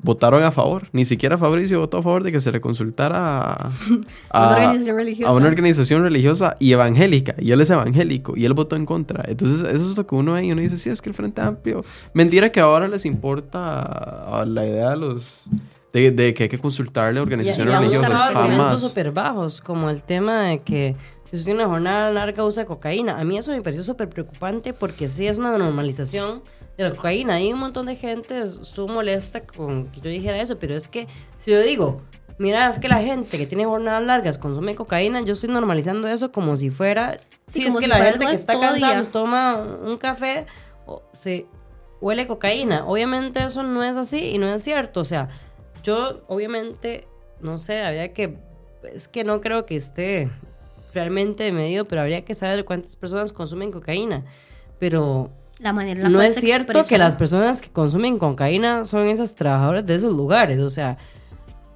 Votaron a favor. Ni siquiera Fabricio votó a favor de que se le consultara [LAUGHS] a, Una organización religiosa. a una organización religiosa y evangélica. Y él es evangélico y él votó en contra. Entonces, eso es lo que uno ve y uno dice, sí, es que el Frente Amplio. Mentira que ahora les importa a la idea de los. de, de que hay que consultarle a Y, y organizaciones han religiosas. buscado argumentos súper bajos, como el tema de que si usted tiene una jornada larga usa cocaína. A mí eso me pareció súper preocupante porque sí es una normalización de la cocaína. Hay un montón de gente estuvo molesta con que yo dijera eso, pero es que si yo digo, mira, es que la gente que tiene jornadas largas consume cocaína, yo estoy normalizando eso como si fuera... Sí, como es que si la gente que está cansada toma un café o se huele cocaína. Obviamente eso no es así y no es cierto. O sea, yo obviamente, no sé, habría que, es que no creo que esté realmente medido, pero habría que saber cuántas personas consumen cocaína. Pero La manera la no es cierto expresó. que las personas que consumen cocaína son esas trabajadoras de esos lugares. O sea,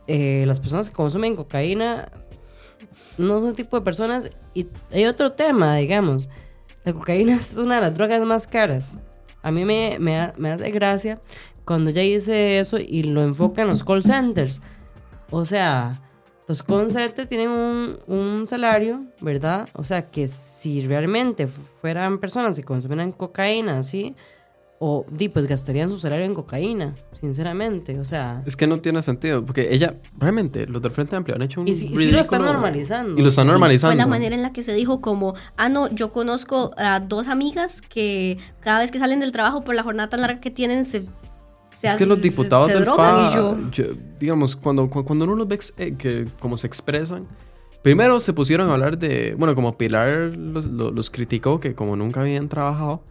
eh, las personas que consumen cocaína no son tipo de personas. Y hay otro tema, digamos. La cocaína [LAUGHS] es una de las drogas más caras. A mí me, me, me hace gracia cuando ya dice eso y lo enfoca en los call centers. O sea, los call centers tienen un, un salario, ¿verdad? O sea, que si realmente fueran personas que consumieran cocaína, ¿sí? O, di, pues gastarían su salario en cocaína, sinceramente. O sea, Es que no tiene sentido, porque ella, realmente, los del Frente Amplio han hecho un y, si- y sí ridículo. lo están normalizando. Y lo están Sí, normalizando. Fue la manera en la que se dijo como, ah, no, yo conozco a dos amigas que cada vez que salen del trabajo por la jornada tan larga que tienen se... se Es que los diputados se del FA, y yo... yo- digamos, cuando, cu- cuando uno los ve eh, que como se expresan, primero se pusieron a hablar de, bueno, como Pilar los, los, los criticó, que como nunca habían trabajado,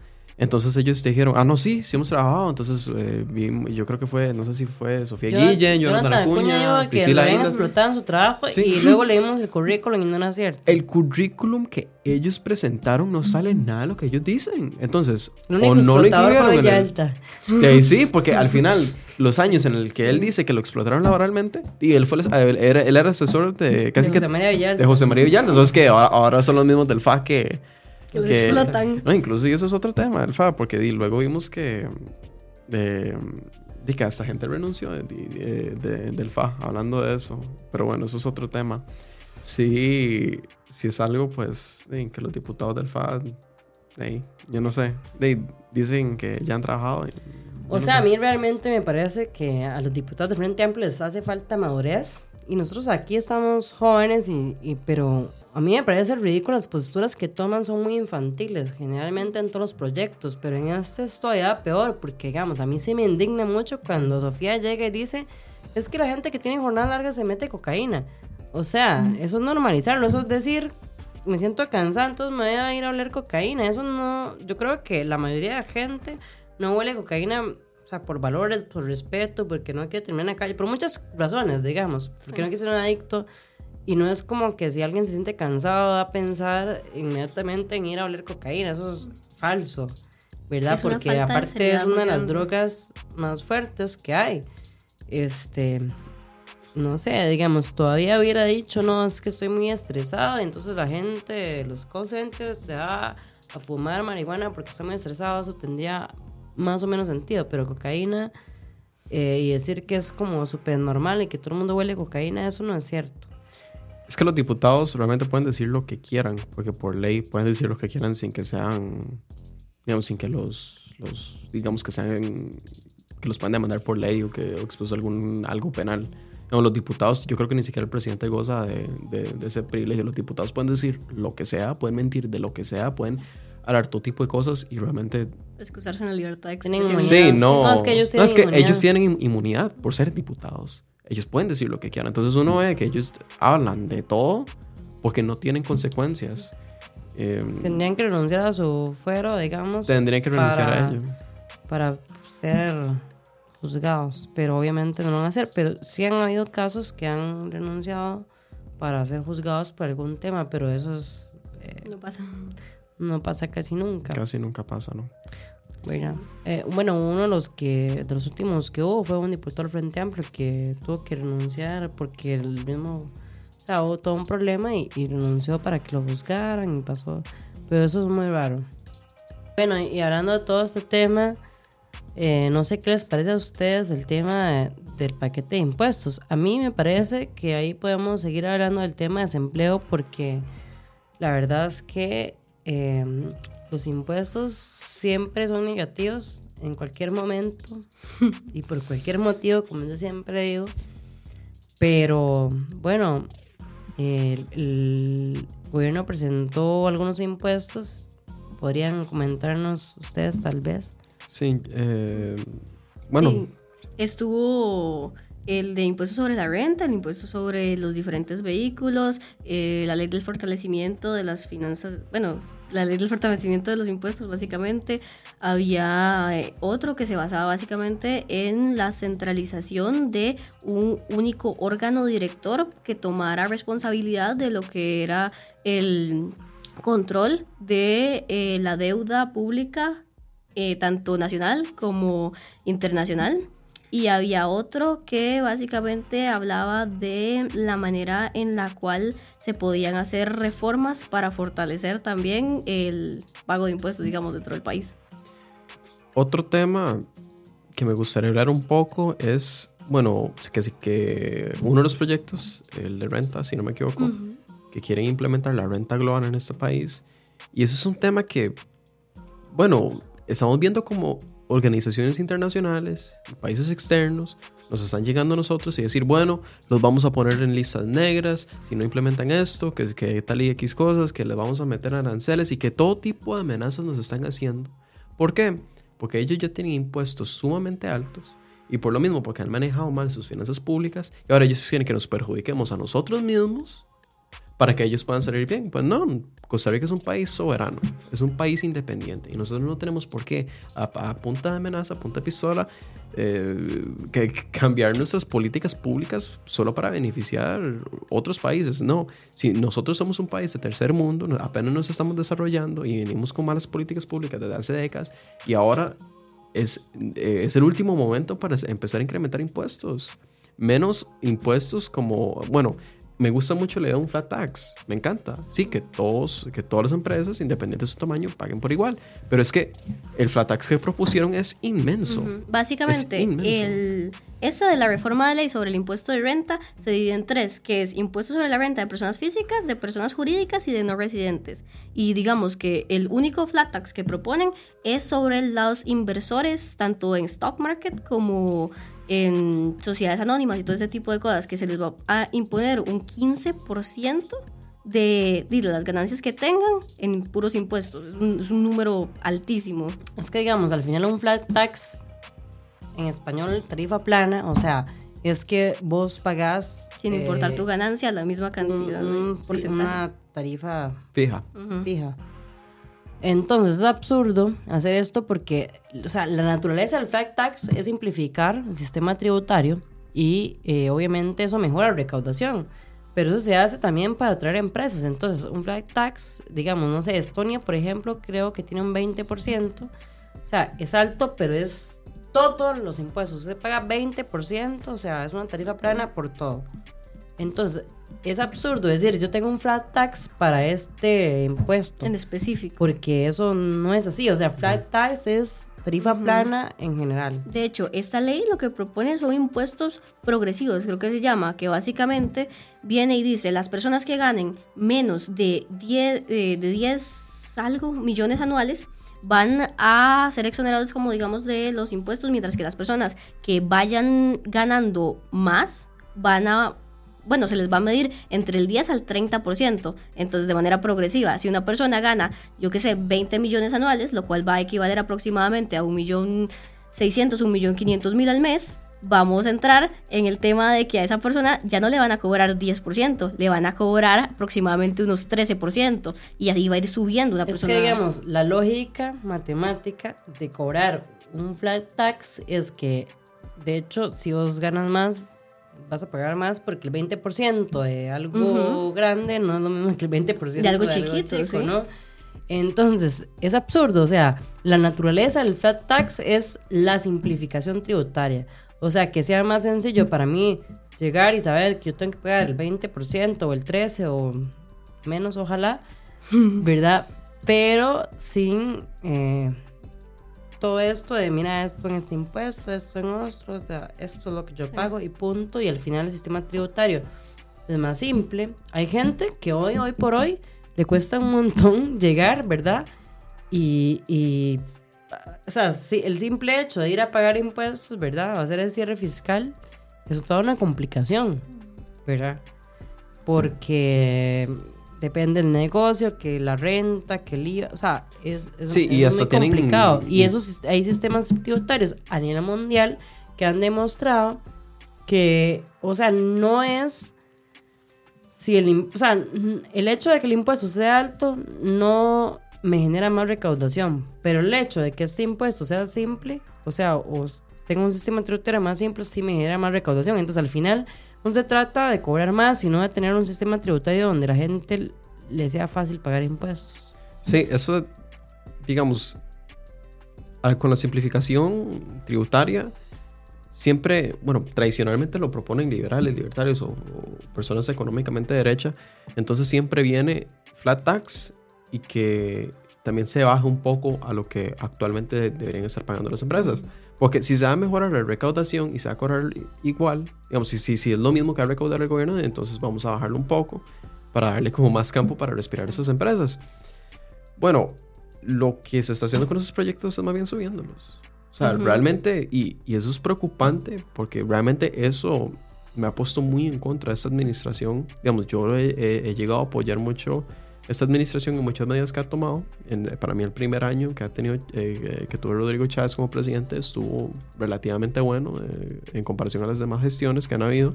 entonces ellos dijeron, ah, no, sí, sí hemos trabajado, entonces eh, vimos- yo creo que fue, no sé si fue Sofía Jonathan- Guillén, Jonathan Acuña, que Priscila Indas. explotado en su trabajo Sí. y luego leímos el currículum y no era cierto. El currículum que ellos presentaron no sale nada de lo que ellos dicen. Entonces, o no lo incluyeron en el, ahí sí, porque al final, los años en el que él dice que lo explotaron laboralmente, y él fue él era, él era asesor de casi de que José María Villalta. de José María Villalta. Entonces que ahora, ahora son los mismos del FA que. Que los explotan. No, incluso y eso es otro tema del FA, porque di, luego vimos que. De, que esta gente renunció de- de- de- del FA, hablando de eso. Pero bueno, eso es otro tema. Sí, sí es algo, pues, que los diputados del FA. yo no sé. di, dicen que ya han trabajado. O no sea, sé. a mí realmente me parece que a los diputados de Frente Amplio les hace falta madurez. Y nosotros aquí estamos jóvenes, y, y- pero a mí me parece ridículo las posturas que toman son muy infantiles, generalmente en todos los proyectos, pero en este es todavía peor, porque digamos, a mí se me indigna mucho cuando Sofía llega y dice es que la gente que tiene jornada larga se mete cocaína. O sea, eso es normalizarlo, eso es decir, me siento cansada, entonces me voy a ir a oler cocaína. Eso no, yo creo que la mayoría de la gente no huele cocaína, sea, por valores, por respeto, porque no quiere terminar en la calle, por muchas razones, digamos, porque no quiere ser un adicto. Y no es como que si alguien se siente cansado va a pensar inmediatamente en ir a oler cocaína, eso es falso, ¿verdad? Es porque aparte es una de las drogas más fuertes que hay. Este, no sé, digamos, todavía hubiera dicho, no, es que estoy muy estresada, entonces la gente, los call centers se va a fumar marihuana porque está muy estresado, eso tendría más o menos sentido, pero cocaína eh, y decir que es como súper normal y que todo el mundo huele cocaína, eso no es cierto. Es que los diputados realmente pueden decir lo que quieran, porque por ley pueden decir lo que quieran sin que sean, digamos, sin que los, los digamos, que sean, que los puedan demandar por ley o que o expuso algún, algo penal. No, los diputados, yo creo que ni siquiera el presidente goza de, de, de ese privilegio. Los diputados pueden decir lo que sea, pueden mentir de lo que sea, pueden hablar todo tipo de cosas y realmente... Excusarse en la libertad de Tienen expresión. Sí, no. No, es que ellos No, es tienen que inmunidad. ellos tienen in- inmunidad por ser diputados. Ellos pueden decir lo que quieran. Entonces uno ve que ellos hablan de todo porque no tienen consecuencias. Eh, Tendrían que renunciar a su fuero, digamos, tendrían que renunciar para- a ello. para ser juzgados, pero obviamente no lo van a hacer, pero sí han habido casos que han renunciado para ser juzgados por algún tema, pero eso es, eh, No pasa. No pasa casi nunca. Casi nunca pasa, ¿no? Bueno, eh, bueno, uno de los que de los últimos que hubo fue un diputado del Frente Amplio que tuvo que renunciar porque el mismo, o sea, hubo todo un problema y, y renunció para que lo juzgaran y pasó, pero eso es muy raro. Bueno, y hablando de todo este tema, eh, no sé qué les parece a ustedes el tema de- del paquete de impuestos. A mí me parece que ahí podemos seguir hablando del tema de desempleo porque la verdad es que eh, los impuestos siempre son negativos en cualquier momento [LAUGHS] y por cualquier motivo, como yo siempre digo. Pero bueno, el, el gobierno presentó algunos impuestos. ¿Podrían comentarnos ustedes tal vez? Sí, eh, bueno, Sí, estuvo el de impuesto sobre la renta, el impuesto sobre los diferentes vehículos, eh, la ley del fortalecimiento de las finanzas, bueno, la ley del fortalecimiento de los impuestos básicamente. Había eh, otro que se basaba básicamente en la centralización de un único órgano director que tomara responsabilidad de lo que era el control de eh, la deuda pública tanto nacional como internacional. Y había otro que básicamente hablaba de la manera en la cual se podían hacer reformas para fortalecer también el pago de impuestos, digamos, dentro del país. otro tema que me gustaría hablar un poco es, bueno, que, que uno de los proyectos, el de renta, si no me equivoco, que quieren implementar la renta global en este país. Y eso es un tema que, bueno, estamos viendo como organizaciones internacionales, países externos, nos están llegando a nosotros y decir, bueno, los vamos a poner en listas negras si no implementan esto, que, que tal y X cosas, que les vamos a meter aranceles y que todo tipo de amenazas nos están haciendo. ¿Por qué? Porque ellos ya tienen impuestos sumamente altos y por lo mismo porque han manejado mal sus finanzas públicas y ahora ellos quieren que nos perjudiquemos a nosotros mismos para que ellos puedan salir bien. Pues no, Costa Rica es un país soberano, es un país independiente y nosotros no tenemos por qué a, a punta de amenaza, a punta de pistola, eh, que, cambiar nuestras políticas públicas solo para beneficiar otros países. No, si nosotros somos un país de tercer mundo, apenas nos estamos desarrollando y venimos con malas políticas públicas desde hace décadas y ahora es, eh, es el último momento para empezar a incrementar impuestos. Menos impuestos como, bueno, me gusta mucho la idea de un flat tax. Me encanta. Sí, que, todos, que todas las empresas, independientemente de su tamaño, paguen por igual. Pero es que el flat tax que propusieron es inmenso. Básicamente, Es inmenso. el, esta de la reforma de ley sobre el impuesto de renta se divide en tres, que es impuesto sobre la renta de personas físicas, de personas jurídicas y de no residentes. Y digamos que el único flat tax que proponen es sobre los inversores, tanto en stock market como en sociedades anónimas y todo ese tipo de cosas, que se les va a imponer un 15% de, de las ganancias que tengan en puros impuestos. Es un, es un número altísimo. Es que digamos, al final un flat tax, en español tarifa plana, o sea, es que vos pagás... Sin importar eh, tu ganancia, la misma cantidad un- un- porcentaje. una tarifa Fija. Ujú. fija. Entonces es absurdo hacer esto porque, o sea, la naturaleza del flat tax es simplificar el sistema tributario y eh, obviamente eso mejora la recaudación. Pero eso se hace también para atraer empresas. Entonces, un flat tax, digamos, no sé, Estonia, por ejemplo, creo que tiene un 20%. O sea, es alto, pero es todos los impuestos. Usted paga 20%, o sea, es una tarifa plana por todo. Entonces, es absurdo decir, yo tengo un flat tax para este impuesto. En específico. Porque eso no es así. O sea, flat tax es tarifa plana en general. De hecho, esta ley lo que propone son impuestos progresivos, creo que se llama, que básicamente viene y dice, las personas que ganen menos de 10, eh, de 10 algo millones anuales van a ser exonerados como digamos de los impuestos, mientras que las personas que vayan ganando más van a bueno, se les va a medir entre el 10 al 30%, entonces de manera progresiva. Si una persona gana, yo qué sé, 20 millones anuales, lo cual va a equivaler aproximadamente a un millón 600, un millón 500 mil al mes, vamos a entrar en el tema de que a esa persona ya no le van a cobrar 10%, le van a cobrar aproximadamente unos 13% y así va a ir subiendo una Es persona. que, digamos, la lógica matemática de cobrar un flat tax es que, de hecho, si vos ganas más, vas a pagar más porque el 20% de algo grande no es lo mismo que el 20% De algo chiquito, sí. ¿no? Entonces, es absurdo, o sea, la naturaleza del flat tax es la simplificación tributaria. O sea, que sea más sencillo para mí llegar y saber que yo tengo que pagar el 20% o el 13% o menos, ojalá, [LAUGHS] ¿verdad? Pero sin eh, todo esto de, mira, esto en este impuesto, esto en otro, o sea, esto es lo que yo Sí. pago y punto. Y al final el sistema tributario es más simple. Hay gente que hoy, hoy por hoy, le cuesta un montón llegar, ¿verdad? Y, y, o sea, sí, el simple hecho de ir a pagar impuestos, ¿verdad? O hacer el cierre fiscal, es toda una complicación, ¿verdad? Porque depende del negocio, que la renta, que el IVA, o sea, es, es, Sí, y es hasta muy tienen- complicado. Y esos, hay sistemas tributarios a nivel mundial que han demostrado que, o sea, no es si el, o sea, el hecho de que el impuesto sea alto no me genera más recaudación, pero el hecho de que este impuesto sea simple, o sea, o tenga un sistema tributario más simple, sí me genera más recaudación. Entonces, al final, no se trata de cobrar más, sino de tener un sistema tributario donde la gente le sea fácil pagar impuestos. Sí, eso, digamos, con la simplificación tributaria, siempre, bueno, tradicionalmente lo proponen liberales, libertarios o, o personas económicamente de derecha, entonces siempre viene flat tax y que también se baja un poco a lo que actualmente deberían estar pagando las empresas. Porque si se va a mejorar la recaudación y se va a cobrar igual, digamos, si, si, si es lo mismo que va a recaudar el gobierno, entonces vamos a bajarlo un poco para darle como más campo para respirar a esas empresas. Bueno, lo que se está haciendo con esos proyectos es más bien subiéndolos. O sea, Ujú. realmente, y, y eso es preocupante porque realmente eso me ha puesto muy en contra de esta administración. Digamos, yo he, he- he llegado a apoyar mucho esta administración en muchas medidas que ha tomado. En- para mí el primer año que ha tenido, eh, eh, que tuve Rodrigo Chávez como presidente estuvo relativamente bueno eh, en comparación a las demás gestiones que han habido.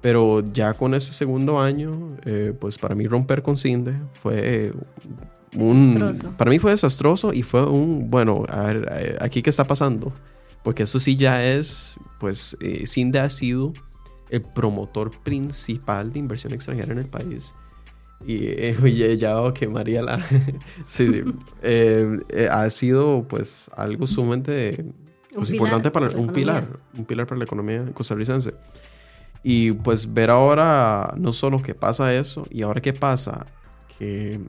Pero ya con ese segundo año, eh, pues para mí romper con CINDE fue un... Desastroso. Para mí fue desastroso y fue un, bueno, a ver, eh, aquí qué está pasando. Porque eso sí ya es, pues eh, CINDE ha sido el promotor principal de inversión extranjera en el país. Y eh, ya veo que María la... [LAUGHS] sí, sí. Eh, eh, ha sido pues algo sumamente pues, importante para para un pilar, un pilar para la economía costarricense. Y pues ver ahora no solo que pasa eso, y ahora qué pasa, que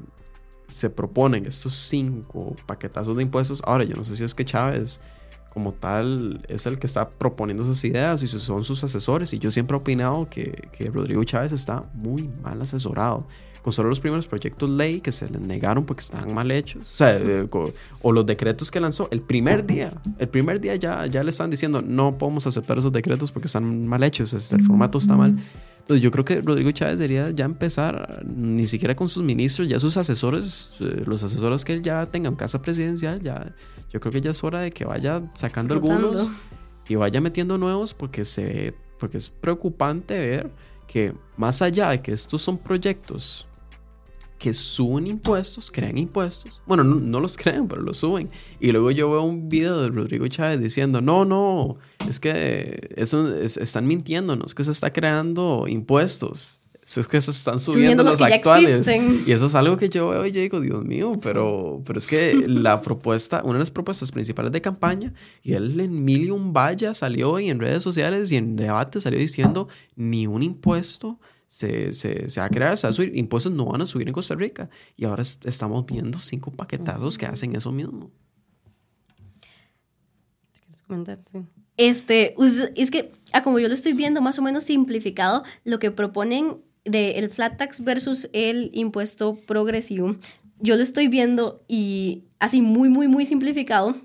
se proponen estos cinco paquetazos de impuestos. Ahora yo no sé si es que Chávez como tal es el que está proponiendo esas ideas y son sus asesores. Y yo siempre he opinado que, que Rodrigo Chávez está muy mal asesorado. Con solo los primeros proyectos ley que se les negaron porque estaban mal hechos. O sea, eh, co- o los decretos que lanzó el primer día. El primer día ya, ya le están diciendo no podemos aceptar esos decretos porque están mal hechos. El formato está mal. Entonces yo creo que Rodrigo Chávez debería ya empezar, ni siquiera con sus ministros, ya sus asesores, eh, los asesores que él ya tenga en casa presidencial, ya, yo creo que ya es hora de que vaya sacando Rotando. algunos y vaya metiendo nuevos porque se porque es preocupante ver que más allá de que estos son proyectos que suben impuestos, crean impuestos. Bueno, no, los crean, pero los suben. Y luego yo veo un video de Rodrigo Chávez diciendo, no, no, es que eso están mintiéndonos, que se está creando impuestos. es que se están subiendo, los, actuales. Y eso es algo que yo veo y yo digo, Dios mío, pero, pero es que la propuesta, una de las propuestas principales de campaña, y él en mil y un vaya salió y en redes sociales y en debate salió diciendo, ni un impuesto se, se, se, va a crear, se va a subir, impuestos no van a subir en Costa Rica. Y ahora estamos viendo cinco paquetazos que hacen eso mismo. ¿Quieres comentar? Sí. Este, es que, ah, como yo lo estoy viendo más o menos simplificado, lo que proponen del el flat tax versus el impuesto progresivo, yo lo estoy viendo y así muy, muy, muy simplificado,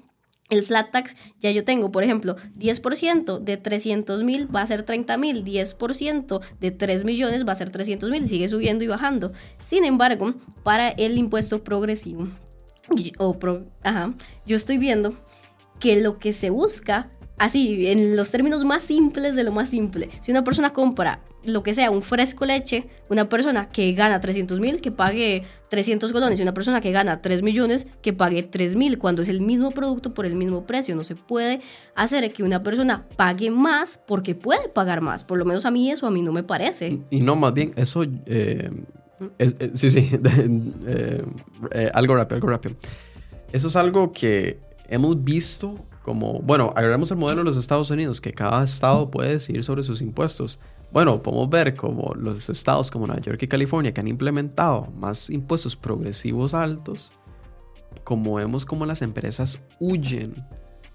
el flat tax, ya yo tengo, por ejemplo, 10% de 300 mil va a ser 30 mil, 10% de 3 millones va a ser 300 mil, sigue subiendo y bajando. Sin embargo, para el impuesto progresivo, o ajá, yo estoy viendo que lo que se busca así, en los términos más simples de lo más simple, si una persona compra lo que sea, un fresco leche, una persona que gana 300 mil, que pague 300 colones, y una persona que gana 3 millones, que pague 3 mil, cuando es el mismo producto por el mismo precio. No se puede hacer que una persona pague más porque puede pagar más. Por lo menos a mí eso a mí no me parece. Y no, más bien, eso... Eh, sí, sí, [LAUGHS] eh, eh, algo rápido, algo rápido. Eso es algo que hemos visto como, bueno, agarramos el modelo de los Estados Unidos, que cada estado puede decidir sobre sus impuestos. Bueno, podemos ver como los estados como Nueva York y California que han implementado más impuestos progresivos altos, como vemos como las empresas huyen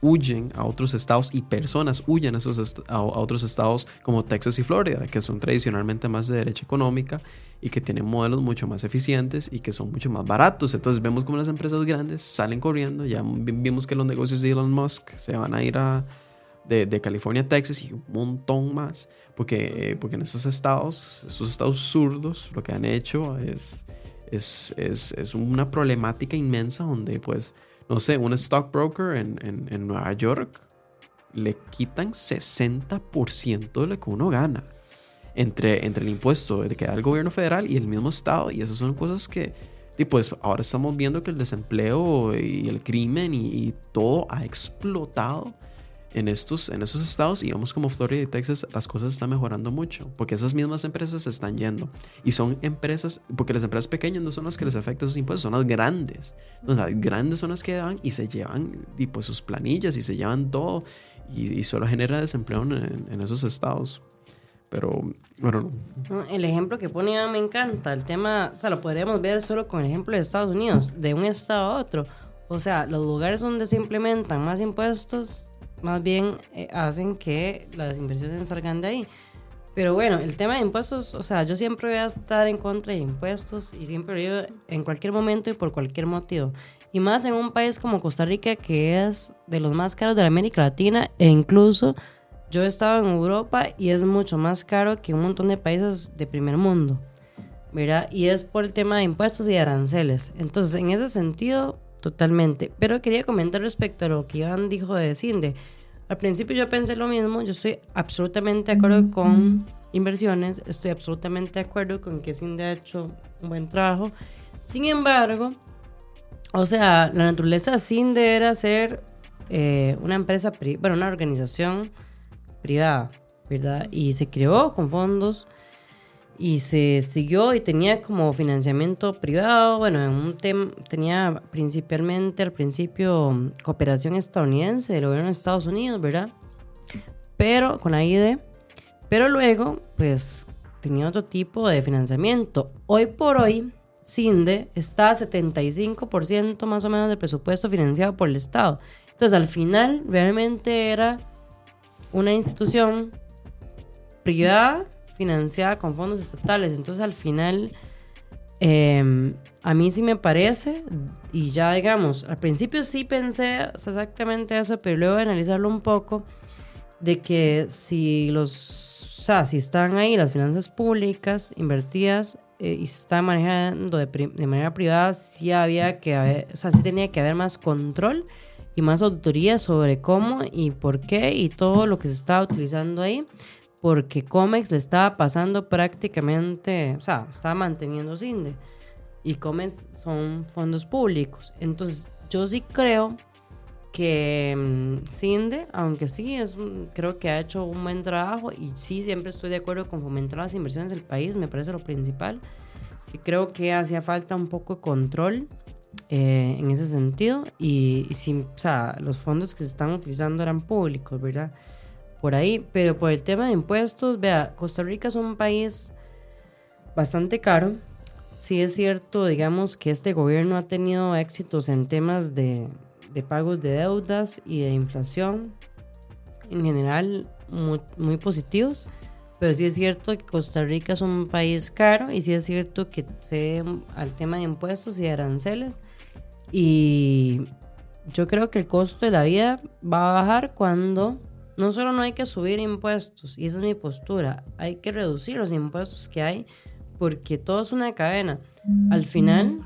huyen a otros estados y personas huyen a, esos a, otros estados como Texas y Florida, que son tradicionalmente más de derecha económica y que tienen modelos mucho más eficientes y que son mucho más baratos. Entonces vemos como las empresas grandes salen corriendo. Ya vimos que los negocios de Elon Musk se van a ir a, de, de, California a Texas y un montón más. Porque, porque en esos estados, esos estados zurdos, lo que han hecho es, es, es, es una problemática inmensa donde pues no sé, un stockbroker en, en, en Nueva York le quitan 60% de lo que uno gana entre, entre el impuesto que da el gobierno federal y el mismo estado. Y esas son cosas que, y pues ahora estamos viendo que el desempleo y el crimen y, y todo ha explotado en estos, en estos estados, y vemos como Florida y Texas, las cosas están mejorando mucho, porque esas mismas empresas se están yendo. Y son empresas, porque las empresas pequeñas no son las que les afectan esos impuestos, son las grandes. las grandes son las que van y se llevan y pues sus planillas y se llevan todo, y, solo genera desempleo en, esos estados. Pero, bueno. El ejemplo que pone me encanta. El tema, o sea, lo podríamos ver solo con el ejemplo de Estados Unidos, de un estado a otro. O sea, los lugares donde se implementan más impuestos más bien eh, hacen que las inversiones salgan de ahí. Pero bueno, el tema de impuestos, o sea, yo siempre voy a estar en contra de impuestos y siempre digo en cualquier momento y por cualquier motivo. Y más en un país como Costa Rica, que es de los más caros de América Latina, e incluso yo he estado en Europa y es mucho más caro que un montón de países de primer mundo. ¿verdad? Y es por el tema de impuestos y aranceles. Entonces, en ese sentido, totalmente. Pero quería comentar respecto a lo que Iván dijo de Cinde. Al principio yo pensé lo mismo, yo estoy absolutamente de acuerdo con inversiones, estoy absolutamente de acuerdo con que Cinde ha hecho un buen trabajo. Sin embargo, o sea, la naturaleza de Cinde era ser eh, una empresa, bueno, una organización privada, ¿verdad? Y se creó con fondos y se siguió y tenía como financiamiento privado, bueno, en un tema tenía principalmente al principio cooperación estadounidense del gobierno de Estados Unidos, ¿verdad? Pero con AID, pero luego pues tenía otro tipo de financiamiento. Hoy por hoy CINDE está a 75% más o menos del presupuesto financiado por el Estado. Entonces al final realmente era una institución privada financiada con fondos estatales. Entonces al final, em, a mí sí me parece, y ya digamos, al principio sí pensé exactamente eso, pero luego analizarlo un poco, de que si los, o sea, si están ahí las finanzas públicas invertidas eh, y se están manejando de, de, manera privada, sí había que haber, o sea, sí tenía que haber más control y más autoría sobre cómo y por qué y todo lo que se estaba utilizando ahí porque Comex le estaba pasando prácticamente, o sea, estaba manteniendo CINDE. Y Comex son fondos públicos. Entonces, yo sí creo que mm, CINDE, aunque sí, es, creo que ha hecho un buen trabajo y sí, siempre estoy de acuerdo con fomentar las inversiones del país, me parece lo principal. Sí creo que hacía falta un poco de control eh, en ese sentido y, y o sea, los fondos que se están utilizando eran públicos, ¿verdad? Por ahí, pero por el tema de impuestos, vea, Costa Rica es un país bastante caro. Sí es cierto, digamos, que este gobierno ha tenido éxitos en temas de, de pagos de deudas y de inflación, en general muy, muy, positivos, pero sí es cierto que Costa Rica es un país caro y sí es cierto que se al tema de impuestos y aranceles y yo creo que el costo de la vida va a bajar cuando no solo no hay que subir impuestos, y esa es mi postura, hay que reducir los impuestos que hay porque todo es una cadena. Al final,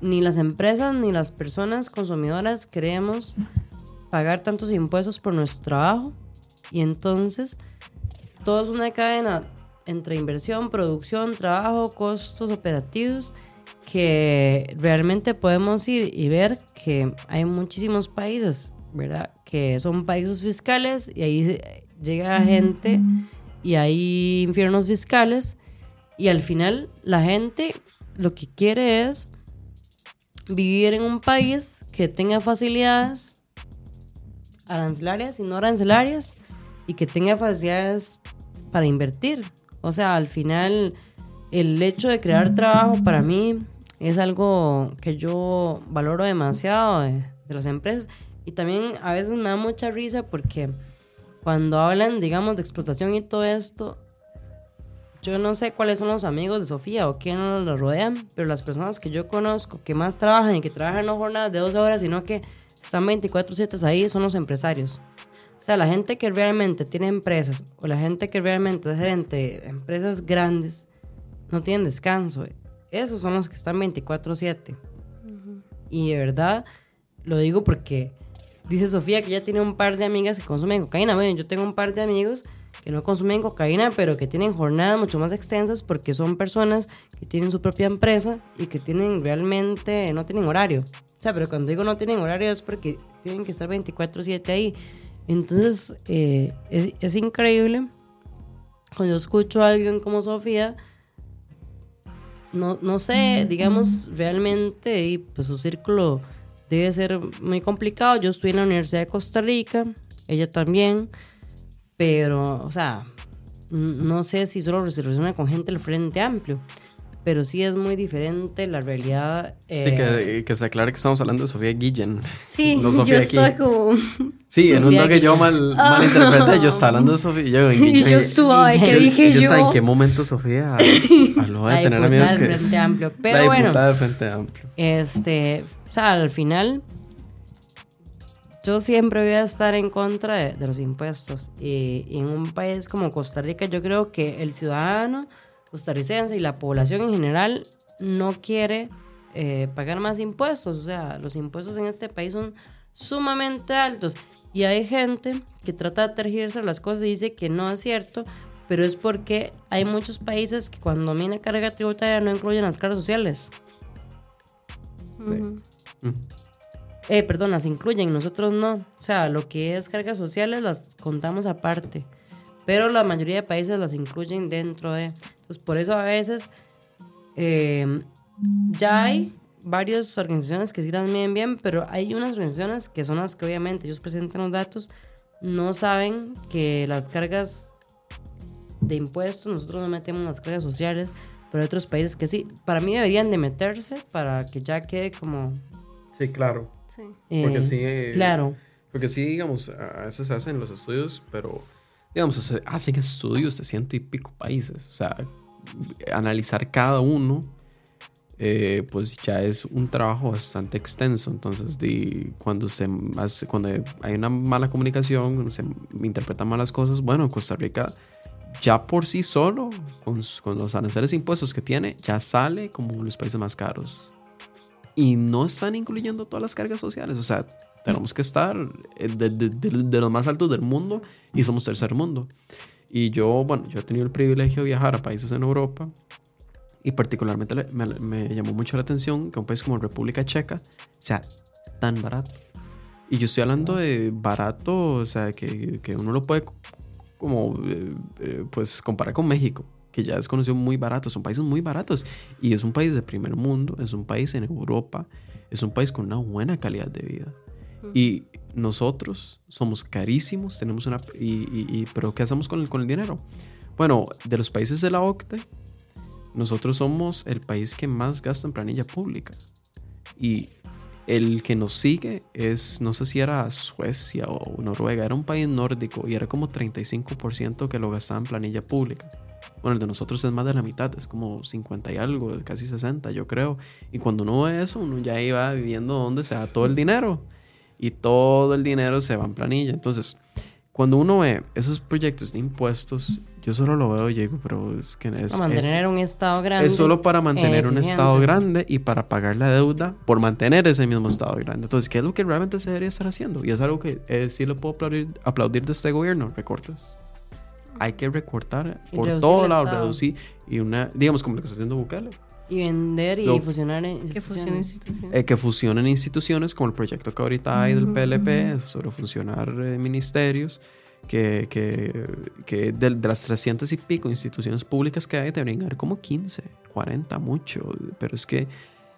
ni las empresas ni las personas consumidoras queremos pagar tantos impuestos por nuestro trabajo y entonces todo es una cadena entre inversión, producción, trabajo, costos operativos que realmente podemos ir y ver que hay muchísimos países ¿verdad? Que son países fiscales y ahí llega gente y hay infiernos fiscales y al final la gente lo que quiere es vivir en un país que tenga facilidades arancelarias y no arancelarias y que tenga facilidades para invertir. O sea, al final el hecho de crear trabajo para mí es algo que yo valoro demasiado de, de las empresas y también a veces me da mucha risa porque cuando hablan, digamos, de explotación y todo esto, yo no sé cuáles son los amigos de Sofía o quién nos lo rodean, pero las personas que yo conozco que más trabajan y que trabajan no jornadas de 12 horas, sino que están 24/7 ahí, son los empresarios. O sea, la gente que realmente tiene empresas o la gente que realmente es gerente de empresas grandes no tienen descanso. Esos son los que están 24/7. Y de verdad lo digo porque Dice Sofía que ella tiene un par de amigas que consumen cocaína. Bueno, yo tengo un par de amigos que no consumen cocaína, pero que tienen jornadas mucho más extensas porque son personas que tienen su propia empresa y que tienen realmente, no tienen horario. O sea, pero cuando digo no tienen horario es porque tienen que estar 24/7 ahí. Entonces, eh, es, es, increíble cuando yo escucho a alguien como Sofía, no, no sé, digamos, realmente, y pues su círculo debe ser muy complicado. Yo estoy en la Universidad de Costa Rica, ella también, pero, o sea, no sé si solo se relaciona con gente del Frente Amplio, pero sí es muy diferente la realidad. sí, que, eh, que, se aclare que estamos hablando de Sofía Guillen. [LAUGHS] Sí, no Sofía yo estoy como... [LAUGHS] Sí, en un toque yo mal, mal interpreté, yo estaba hablando de Sofía. Yo, [LAUGHS] y yo estuve, ¿qué dije yo? Yo estaba en qué momento Sofía habló de tener amigos que... Frente Amplio, pero la bueno. del Frente Amplio. Este, o sea, al final, yo siempre voy a estar en contra de, los impuestos. Y, en un país como Costa Rica, yo creo que el ciudadano costarricense y la población en general no quiere eh, pagar más impuestos. O sea, los impuestos en este país son sumamente altos. Y hay gente que trata de tergiversar las cosas y dice que no es cierto, pero es porque hay muchos países que cuando viene carga tributaria no incluyen las cargas sociales. Eh, perdón, las incluyen, nosotros no. O sea, lo que es cargas sociales las contamos aparte. Pero la mayoría de países las incluyen dentro de. Entonces, por eso a veces eh, ya hay varias organizaciones que sí las miden bien, pero hay unas organizaciones que son las que obviamente ellos presentan los datos, no saben que las cargas de impuestos, nosotros no metemos las cargas sociales, pero hay otros países que sí. Para mí deberían de meterse para que ya quede como... Sí, claro. Sí. Porque Eh, sí... eh, Claro. Porque sí, digamos, a veces hacen los estudios, pero, digamos, hacen estudios de ciento y pico países. O sea, analizar cada uno, eh, pues ya es un trabajo bastante extenso. Entonces, de, cuando, se hace, cuando hay una mala comunicación, se interpretan malas cosas, bueno, Costa Rica ya por sí solo, con, con los aranceles impuestos que tiene, ya sale como los países más caros. Y no están incluyendo todas las cargas sociales. O sea, tenemos que estar de, de, de, de, los más altos del mundo y somos tercer mundo. Y yo, bueno, yo he tenido el privilegio de viajar a países en Europa y particularmente me, me llamó mucho la atención que un país como República Checa sea tan barato. Y yo estoy hablando de barato, o sea, que, que uno lo puede como, eh, eh, pues, comparar con México, que ya es conocido muy barato. Son países muy baratos. Y es un país de primer mundo, es un país en Europa, es un país con una buena calidad de vida. Y nosotros somos carísimos, tenemos una... Y, y- y- pero ¿qué hacemos con el, con el dinero? Bueno, de los países de la OCDE, nosotros somos el país que más gasta en planilla pública. Y el que nos sigue es, no sé si era Suecia o Noruega, era un país nórdico y era como 35% que lo gastaba en planilla pública. Bueno, el de nosotros es más de la mitad, es como 50 y algo, casi 60 yo creo. Y cuando uno ve eso, uno ya iba viviendo dónde se da todo el dinero. Y todo el dinero se va en planilla. Entonces, cuando uno ve esos proyectos de impuestos, yo solo lo veo y digo, pero es que es, Para mantener un estado grande. es solo para mantener un estado grande y para pagar la deuda por mantener ese mismo estado grande. Entonces, ¿qué es lo que realmente se debería estar haciendo? Y es algo que eh, sí lo puedo aplaudir, aplaudir de este gobierno, recortes. Hay que recortar por todo lado, reducir y una, digamos como lo que está haciendo Bukele, Y vender y Lo- fusionar en Que funcione instituciones. eh, que fusionen instituciones como el proyecto que ahorita hay del PLP sobre funcionar eh, ministerios, que, que, que de, de las 300 y pico instituciones públicas que hay deberían haber como 15, 40, mucho, pero es que,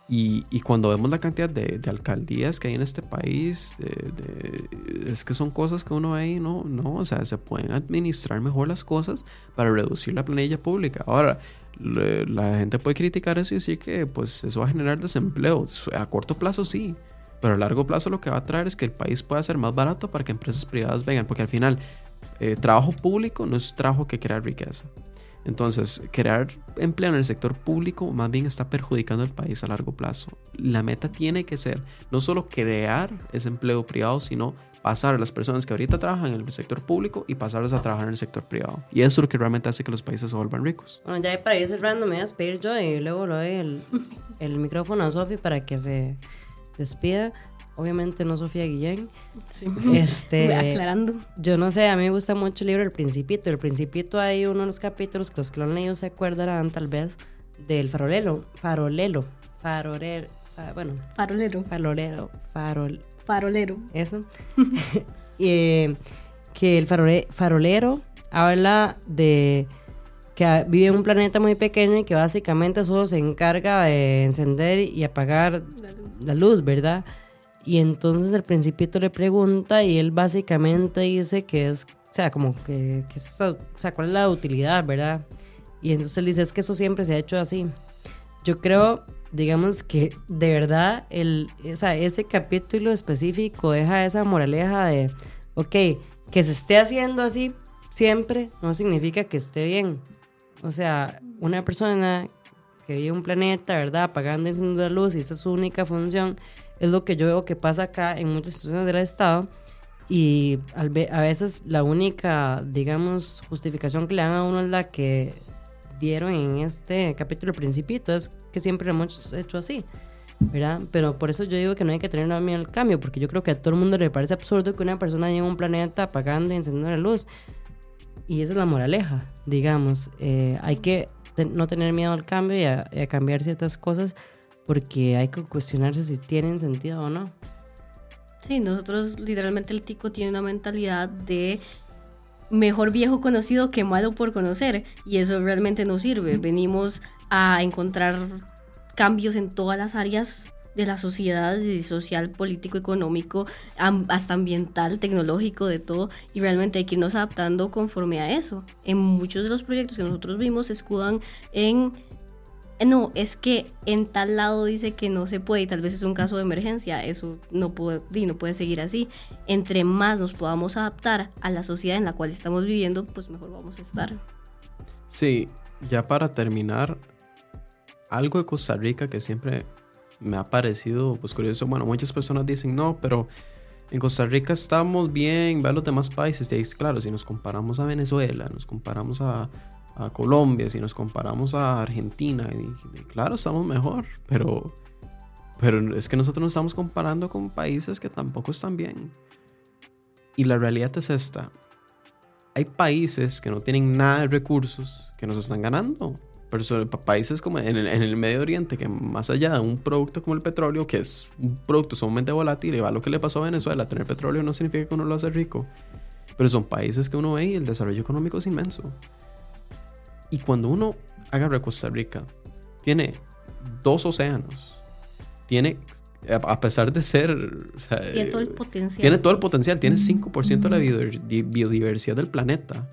y, y cuando vemos la cantidad de, de alcaldías que hay en este país, de- de- es que son cosas que uno ve y no, no, o sea, se pueden administrar mejor las cosas para reducir la planilla pública. Ahora, la gente puede criticar eso y decir que pues eso va a generar desempleo. A corto plazo sí, pero a largo plazo lo que va a traer es que el país pueda ser más barato para que empresas privadas vengan, porque al final eh, trabajo público no es trabajo que crea riqueza. Entonces, crear empleo en el sector público más bien está perjudicando al país a largo plazo. La meta tiene que ser no solo crear ese empleo privado, sino pasar a las personas que ahorita trabajan en el sector público y pasarlas a trabajar en el sector privado. Y eso es lo que realmente hace que los países se vuelvan ricos. Bueno, ya para ir cerrando, me voy a despedir yo y luego le doy el, [LAUGHS] el micrófono a Sofi para que se despida. Obviamente no Sofía Guillén. Sí. Este, Voy [LAUGHS] aclarando. Yo no sé, a mí me gusta mucho el libro El Principito. El Principito hay uno de los capítulos que los que lo han leído se acordarán tal vez del farolero, farolelo, farolero, fa- bueno, Farolero. farolero, farol, Farolero. eso. [LAUGHS] [LAUGHS] Eh, que el farole- farolero habla de que ah, vive en un planeta muy pequeño y que básicamente solo se encarga de encender y apagar La luz. la luz, ¿verdad? Y entonces el principito le pregunta y él básicamente dice que es, o sea, como que, que es esta- o sea, ¿cuál es la utilidad, verdad? Y entonces él dice, es que eso siempre se ha hecho así. Yo creo, digamos que de verdad, el, o sea, ese capítulo específico deja esa moraleja de, ok, que se esté haciendo así siempre no significa que esté bien. O sea, una persona que vive un planeta, ¿verdad? Apagando y encendiendo la luz y esa es su única función, es lo que yo veo que pasa acá en muchas instituciones del Estado. Y a veces la única, digamos, justificación que le dan a uno es la que dieron en este capítulo principito, es que siempre lo hemos hecho así, ¿verdad? Pero por eso yo digo que no hay que tener miedo al cambio, porque yo creo que a todo el mundo le parece absurdo que una persona llegue a un planeta apagando y encendiendo la luz. Y esa es la moraleja, digamos. Eh, hay que te- no tener miedo al cambio y a, y a cambiar ciertas cosas porque hay que cuestionarse si tienen sentido o no. Sí, nosotros literalmente el tico tiene una mentalidad de mejor viejo conocido que malo por conocer y eso realmente no sirve. Venimos a encontrar cambios en todas las áreas de la sociedad, social, político, económico, hasta ambiental, tecnológico, de todo, y realmente hay que irnos adaptando conforme a eso. En muchos de los proyectos que nosotros vimos se escudan en no, es que en tal lado dice que no se puede y tal vez es un caso de emergencia. Eso no puede, y no puede seguir así. Entre más nos podamos adaptar a la sociedad en la cual estamos viviendo, pues mejor vamos a estar. Sí, ya para terminar, algo de Costa Rica que siempre me ha parecido pues curioso. Bueno, muchas personas dicen no, pero en Costa Rica estamos bien, ve a los demás países. Y claro, si nos comparamos a Venezuela, nos comparamos a, a Colombia, si nos comparamos a Argentina, y, y claro, estamos mejor, pero, pero es que nosotros nos estamos comparando con países que tampoco están bien. Y la realidad es esta. hay países que no tienen nada de recursos que nos están ganando. Pero sobre países como en el, en el, Medio Oriente, que más allá de un producto como el petróleo, que es un producto sumamente volátil, y va lo que le pasó a Venezuela, tener petróleo no significa que uno lo hace rico. Pero son países que uno ve y el desarrollo económico es inmenso. Y cuando uno agarra Costa Rica, tiene dos océanos, tiene, a pesar de ser... tiene todo el potencial. Tiene todo el potencial, tiene 5% de la biodiversidad del planeta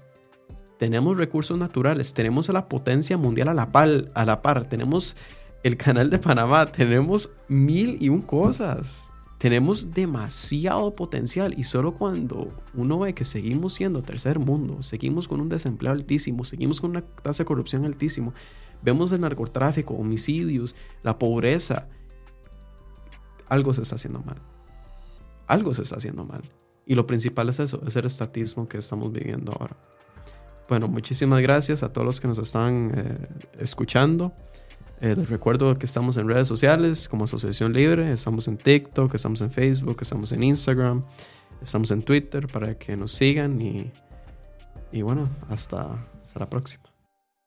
tenemos recursos naturales, tenemos a la potencia mundial a la, par, a la par, tenemos el canal de Panamá, tenemos mil y un cosas. Tenemos demasiado potencial y solo cuando uno ve que seguimos siendo tercer mundo, seguimos con un desempleo altísimo, seguimos con una tasa de corrupción altísimo, vemos el narcotráfico, homicidios, la pobreza, algo se está haciendo mal. Algo se está haciendo mal. Y lo principal es eso, es el estatismo que estamos viviendo ahora. Bueno, muchísimas gracias a todos los que nos están eh, escuchando. Eh, les recuerdo que estamos en redes sociales como Asociación Libre, estamos en TikTok, estamos en Facebook, estamos en Instagram, estamos en Twitter para que nos sigan y, y bueno, hasta, hasta la próxima.